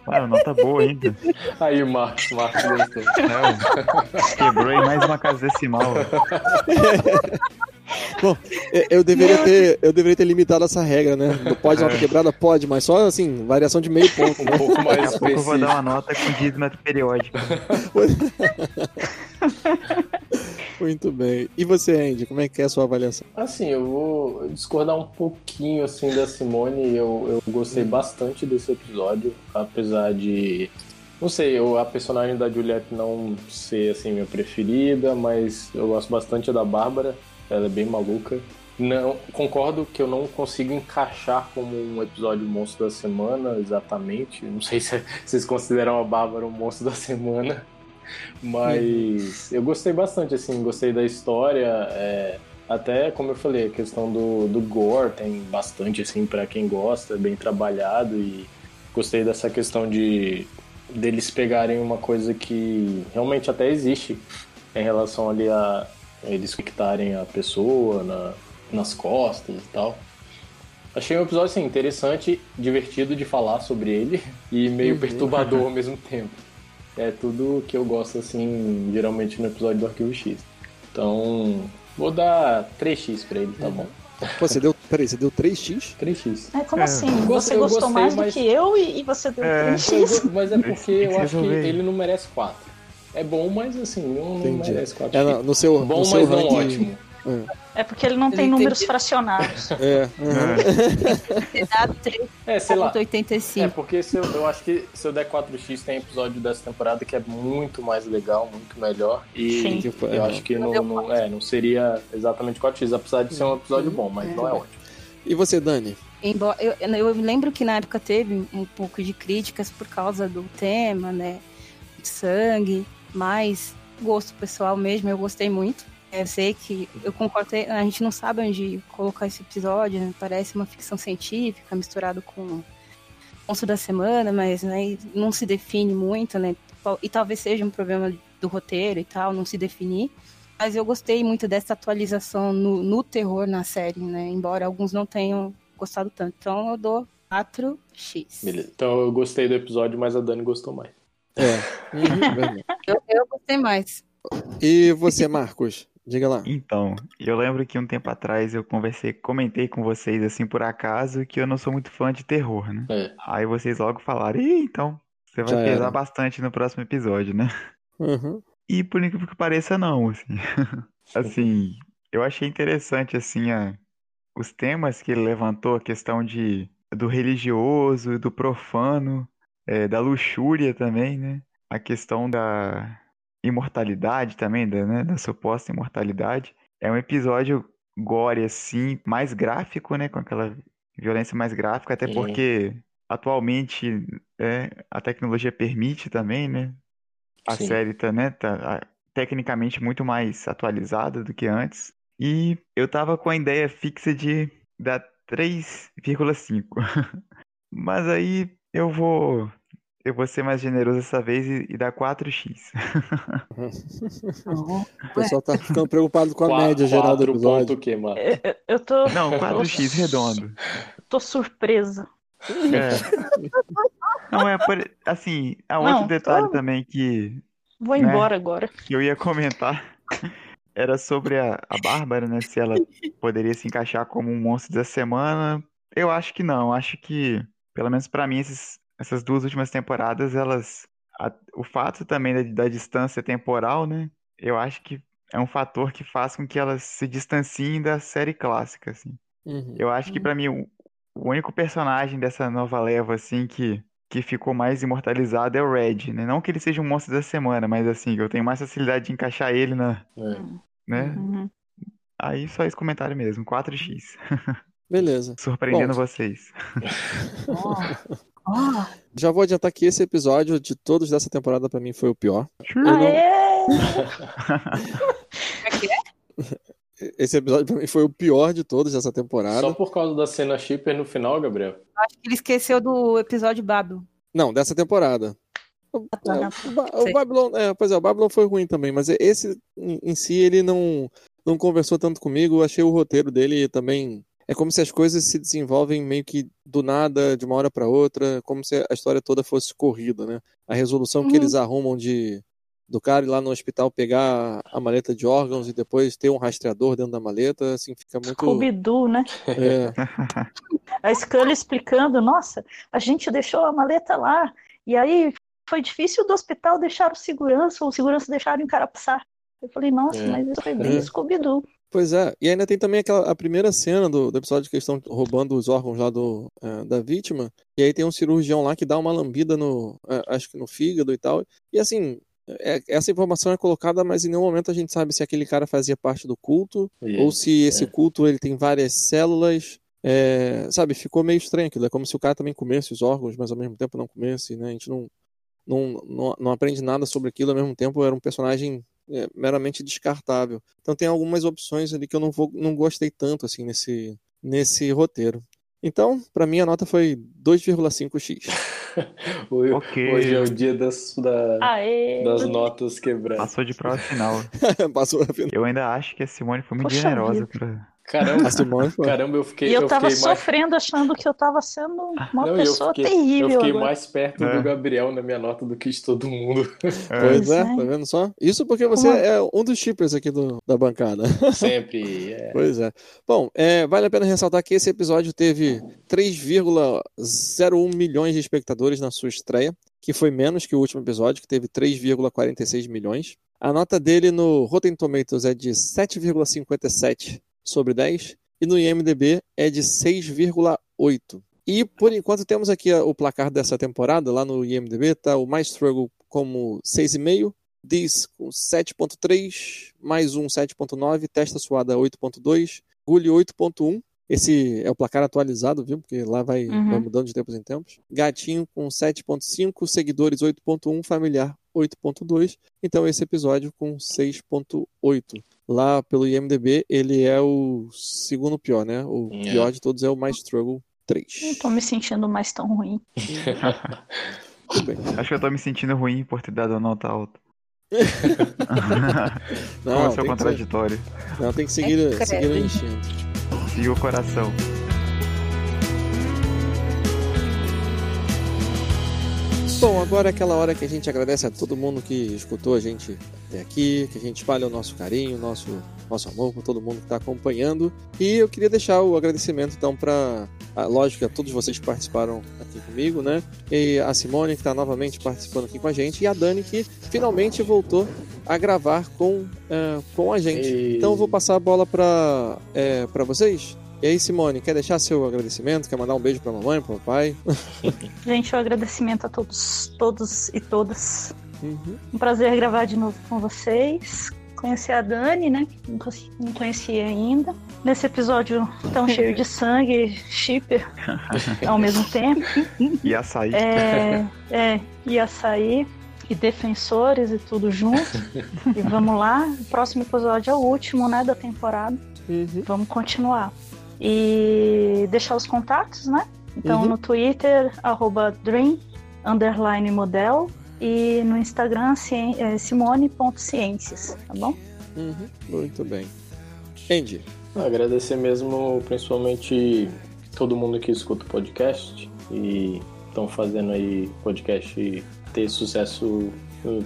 Ah, é. Nota boa ainda. Aí, Marcos, Marcos gostou. Não, quebrou aí mais uma casa decimal. [laughs] eu- eu deveria ter, eu deveria ter limitado essa regra, né? Não pode nota quebrada? Pode, mas só assim, variação de meio ponto. Um Né? pouco mais Daqui a pouco eu vou dar uma nota com dízimo periódico. [laughs] Muito bem. E você, Andy, como é que é a sua avaliação? Assim, eu vou discordar um pouquinho assim da Simone. Eu, eu gostei bastante desse episódio, apesar de. Não sei, eu, a personagem da Juliette não ser assim minha preferida, mas eu gosto bastante da Bárbara. Ela é bem maluca. Não, concordo que eu não consigo encaixar como um episódio monstro da semana, exatamente. Não sei se [laughs] vocês consideram a Bárbara um monstro da semana. Mas eu gostei bastante, assim, gostei da história. é, até, como eu falei, a questão do, do gore tem bastante, assim, para quem gosta, é bem trabalhado. E gostei dessa questão de deles pegarem uma coisa que realmente até existe em relação ali a eles conectarem a pessoa na, nas costas e tal. Achei um episódio assim, interessante, divertido de falar sobre ele [laughs] e meio Uhum. perturbador ao [laughs] mesmo tempo. É tudo que eu gosto, assim, geralmente no episódio do Arquivo X. Então, vou dar 3x pra ele, tá bom? [laughs] Pô, você deu. Peraí, você deu 3x? 3x. É, como É. assim? Você eu gostou gostei, mais mas- do que eu e, e você deu É. 3x? Mas é porque eu acho que ele não merece 4. É bom, mas assim, não, não merece 4. É, no, no seu, bom, no seu mas não ranking. ótimo. É porque ele não Ele tem tem números fracionados. É, uhum. Você dá É, sei lá. 3.85. É, porque se eu, eu acho que se eu der 4x tem episódio dessa temporada que é muito mais legal, muito melhor. E Sim. Que foi- eu acho que não, não- é, não seria exatamente 4x, apesar de ser um episódio bom, mas não é ótimo. E você, Dani? Embora, eu, eu lembro que na época teve um pouco de críticas por causa do tema, né? De sangue, mas gosto pessoal mesmo, eu gostei muito. Eu sei que eu concordo, a gente não sabe onde colocar esse episódio, né? parece uma ficção científica misturado com monstro da semana, mas né, não se define muito, né? E talvez seja um problema do roteiro e tal, não se definir. Mas eu gostei muito dessa atualização no, no terror na série, né? Embora alguns não tenham gostado tanto. Então eu dou 4x. Beleza. Então eu gostei do episódio, mas a Dani gostou mais. É, [laughs] uhum, é. Eu, eu gostei mais. E você, Marcos? Diga lá. Então, eu lembro que um tempo atrás eu conversei, comentei com vocês assim por acaso que eu não sou muito fã de terror, né? É. Aí vocês logo falaram, Ih, então, você vai Já pesar era." bastante no próximo episódio, né? Uhum. E por incrível que pareça, não, assim. [laughs] Assim, eu achei interessante, assim, a, os temas que ele levantou, a questão de, do religioso e do profano. é, da luxúria também, né? A questão da imortalidade também, da, né? da suposta imortalidade. É um episódio gore, assim, mais gráfico, né? Com aquela violência mais gráfica, até porque atualmente é, a tecnologia permite também, né? A Sim. série tá, né, tá tecnicamente muito mais atualizada do que antes. E eu tava com a ideia fixa de dar 3,5. [laughs] Mas aí eu vou eu vou ser mais generoso dessa vez e, e dar 4x. [laughs] O pessoal tá ficando preocupado com a Qua- média geral do episódio. ponto o quê, mano? Eu, eu- tô, Não, 4x redondo. tô surpresa. É. Não é por, assim, há outro Não, detalhe tô- também que Vou Né? embora agora. que eu ia comentar era sobre a, a Bárbara, né? Se ela poderia se encaixar como um monstro da semana. Eu acho que não. Acho que, pelo menos pra mim, esses- essas duas últimas temporadas, elas. a- o fato também da, da distância temporal, né? Eu acho que é um fator que faz com que elas se distanciem da série clássica, assim. Uhum. Eu acho que pra mim o, o único personagem dessa nova leva assim que que ficou mais imortalizado é o Red, né? Não que ele seja um monstro da semana, mas assim, eu tenho mais facilidade de encaixar ele na, É. né? Uhum. Aí só esse comentário mesmo, 4x. [laughs] Beleza. Surpreendendo Bom. vocês. [laughs] Ó. Já vou adiantar que esse episódio de todos dessa temporada pra mim foi o pior. não- Aê! [laughs] Esse episódio pra mim foi o pior de todos dessa temporada. Só por causa da cena shipper no final, Gabriel. Acho que ele esqueceu do episódio Babel. Não, dessa temporada. O, tá. é, o o. Babylon, é, pois é, o Babylon foi ruim também, mas esse em, em si ele não, não conversou tanto comigo. Eu achei o roteiro dele também. É como se as coisas se desenvolvem meio que do nada, de uma hora pra outra, como se a história toda fosse corrida, né? A resolução que Uhum. eles arrumam de do cara ir lá no hospital pegar a maleta de órgãos e depois ter um rastreador dentro da maleta, assim, fica muito. Scooby-Doo, né? É, [laughs] A Scully explicando, nossa, a gente deixou a maleta lá, e aí foi difícil do hospital deixar o segurança, ou o segurança deixaram o cara passar. Eu falei, nossa, É. mas isso foi bem É. Scooby-Doo. Pois é, e ainda tem também aquela a primeira cena do, do episódio que eles estão roubando os órgãos lá do, é, da vítima, e aí tem um cirurgião lá que dá uma lambida no, é, acho que no fígado e tal, e assim, é- essa informação é colocada, mas em nenhum momento a gente sabe se aquele cara fazia parte do culto, E- ou se esse é. culto ele tem várias células, é, sabe, ficou meio estranho aquilo, é como se o cara também comesse os órgãos, mas ao mesmo tempo não comesse, né, a gente não, não, não, não aprende nada sobre aquilo, ao mesmo tempo era um personagem é, meramente descartável. Então tem algumas opções ali que eu não, vou, não gostei tanto assim nesse, nesse roteiro. Então, pra mim a nota foi 2,5x. [laughs] Hoje, Ok. hoje é o dia das, da- das notas quebradas. Passou de prova final. [laughs] Passou final. Eu ainda acho que a Simone foi muito Poxa generosa vida. Caramba, caramba, eu fiquei, E eu eu tava fiquei mais sofrendo, achando que eu tava sendo uma Não, e eu pessoa fiquei- terrível Eu fiquei agora. mais perto É. do Gabriel na minha nota do que de todo mundo. [laughs] Pois é, Pois tá é. vendo só? Isso porque você Como- é um dos shippers aqui do, da bancada. [laughs] Sempre. é. Pois é. Bom, é, vale a pena ressaltar que esse episódio teve 3,01 milhões de espectadores na sua estreia, que foi menos que o último episódio, que teve 3,46 milhões. A nota dele no Rotten Tomatoes é de 7,57 sobre 10 e no IMDb é de 6,8. E por enquanto temos aqui o placar dessa temporada, lá no IMDb, tá o My Struggle como 6,5, This com 7.3, mais um 7.9, Testa Suada 8.2, Gully 8.1. Esse é o placar atualizado, viu? Porque lá vai, Uhum. vai mudando de tempos em tempos. Gatinho com 7.5, Seguidores 8.1, Familiar 8.2. Então esse episódio com 6.8. Lá pelo IMDB ele é o segundo pior, né? O É. pior de todos é o My Struggle Não 3. tô me sentindo mais tão ruim. Acho que eu tô me sentindo ruim por ter dado a nota alta. [laughs] Não, que, ser- contraditório. não, tem que seguir, É seguir enchendo. E o coração. Bom, agora é aquela hora que a gente agradece a todo mundo que escutou a gente até aqui, que a gente espalha o nosso carinho, o nosso, nosso amor por todo mundo que está acompanhando. E eu queria deixar o agradecimento, então, para, lógico, a todos vocês que participaram aqui comigo, né? E a Simone, que está novamente participando aqui com a gente, e a Dani, que finalmente voltou a gravar com, eh, com a gente. Então eu vou passar a bola para é, para vocês. E aí, Simone, quer deixar seu agradecimento? Quer mandar um beijo pra mamãe, pro papai? [laughs] Gente, um agradecimento a todos, todos e todas. Uhum. Um prazer gravar de novo com vocês. Conhecer a Dani, né? que Não conheci- não conhecia ainda. Nesse episódio tão cheio de [laughs] sangue, shipper ao mesmo tempo. E açaí. É, é, e açaí e defensores e tudo junto. [laughs] E vamos lá. O próximo episódio é o último, né, da temporada. Uhum. Vamos continuar. E deixar os contatos, né? Então Uhum. no Twitter, arroba Dream, underline model. E no Instagram, é, simone.ciências, tá bom? Uhum. Muito bem. Andy. Agradecer mesmo, principalmente todo mundo que escuta o podcast e estão fazendo aí o podcast ter sucesso,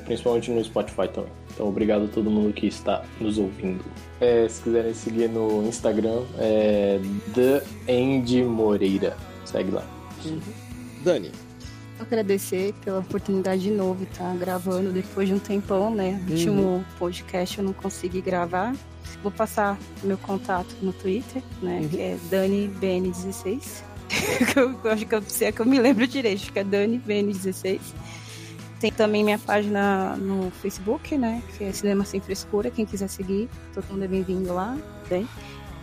principalmente no Spotify também. Então, obrigado a todo mundo que está nos ouvindo. É, se quiserem seguir no Instagram, é The Andy Moreira. Segue lá. Dani. Agradecer pela oportunidade de novo estar gravando depois de um tempão, né? O último podcast eu não consegui gravar. Vou passar meu contato no Twitter, né? Uhum. Que é DaniBN16. Que [laughs] eu acho que eu, se é que eu me lembro direito, que é DaniBN16. Tem também minha página no Facebook, né? Que é Cinema Sem Frescura. Quem quiser seguir, todo mundo é bem-vindo lá. Bem.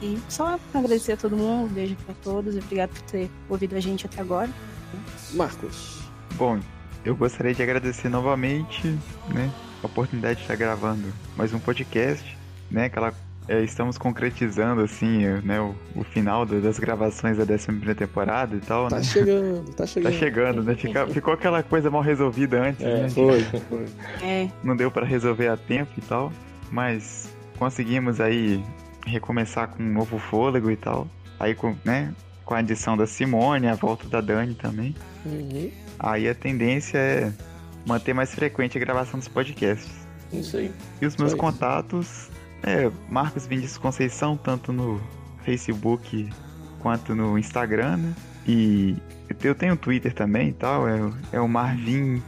E só agradecer a todo mundo, um beijo pra todos. Obrigado por ter ouvido a gente até agora. Marcos. Bom, eu gostaria de agradecer novamente, né, a oportunidade de estar gravando mais um podcast, né, aquela é, estamos concretizando assim, né, o, o final da- das gravações da 11 primeira temporada e tal, Tá né? chegando, tá [laughs] Tá chegando. chegando, né? Fica- ficou aquela coisa mal resolvida antes, É, né? Foi, foi. É, Não deu pra resolver a tempo e tal, mas conseguimos aí recomeçar com um novo fôlego e tal. Aí com, né, com a adição da Simone, a volta da Dani também. Uhum. Aí a tendência é manter mais frequente a gravação dos podcasts. Isso aí. E os meus Só isso. contatos é Marcos Vinicius Conceição, tanto no Facebook quanto no Instagram, né? E eu tenho um Twitter também e tal, é, é o Marvin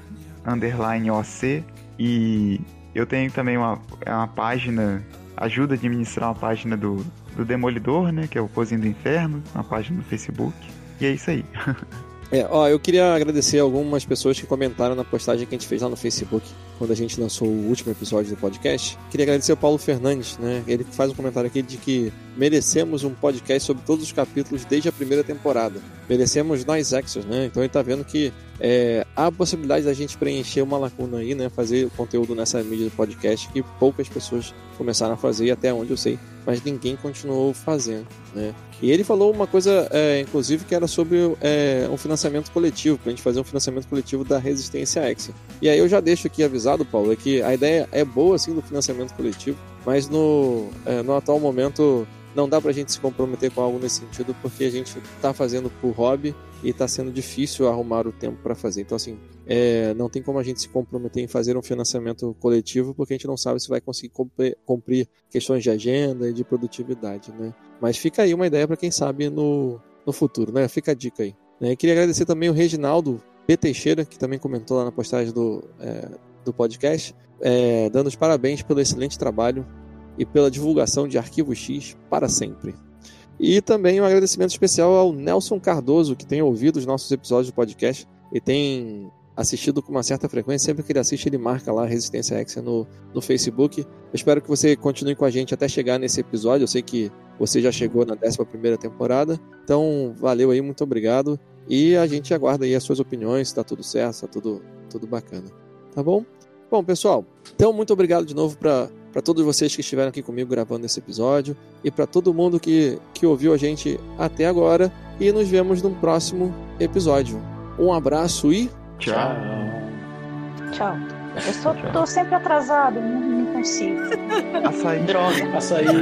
underline OC. E eu tenho também uma, é uma página, ajuda a administrar uma página do, do Demolidor, né? Que é o Cozinho do Inferno, uma página no Facebook. E é isso aí. [laughs] É, ó, eu queria agradecer algumas pessoas que comentaram na postagem que a gente fez lá no Facebook, quando a gente lançou o último episódio do podcast. Queria agradecer ao Paulo Fernandes, né? Ele faz um comentário aqui de que merecemos um podcast sobre todos os capítulos desde a primeira temporada. Merecemos nós Exos, né? Então ele tá vendo que é, há a possibilidade da gente preencher uma lacuna aí, né? Fazer conteúdo nessa mídia do podcast que poucas pessoas começaram a fazer, até onde eu sei, mas ninguém continuou fazendo, né? E ele falou uma coisa, é, inclusive, que era sobre é, um financiamento coletivo, pra gente fazer um financiamento coletivo da Resistência X. E aí eu já deixo aqui avisado, Paulo, é que a ideia é boa, assim, do financiamento coletivo, mas no, é, no atual momento não dá pra gente se comprometer com algo nesse sentido, porque a gente tá fazendo por hobby e tá sendo difícil arrumar o tempo para fazer. Então, assim, é, não tem como a gente se comprometer em fazer um financiamento coletivo, porque a gente não sabe se vai conseguir cumprir, cumprir questões de agenda e de produtividade, né? Mas fica aí uma ideia para quem sabe no, no futuro, né? Fica a dica aí. Né? Queria agradecer também o Reginaldo B. Teixeira, que também comentou lá na postagem do, é, do podcast, é, dando os parabéns pelo excelente trabalho e pela divulgação de Arquivo X para sempre. E também um agradecimento especial ao Nelson Cardoso, que tem ouvido os nossos episódios do podcast e tem assistido com uma certa frequência. Sempre que ele assiste, ele marca lá Resistência X no, no Facebook. Eu espero que você continue com a gente até chegar nesse episódio. Eu sei que você já chegou na 11 temporada. Então, valeu aí, muito obrigado. E a gente aguarda aí as suas opiniões, tá tudo certo, se tá tudo, tudo bacana. Tá bom? Bom, pessoal, então muito obrigado de novo para todos vocês que estiveram aqui comigo gravando esse episódio e para todo mundo que, que ouviu a gente até agora. E nos vemos num próximo episódio. Um abraço e Tchau. Tchau. Eu só tô sempre atrasado, não, não consigo. Açaí. Droga. Açaí. [laughs]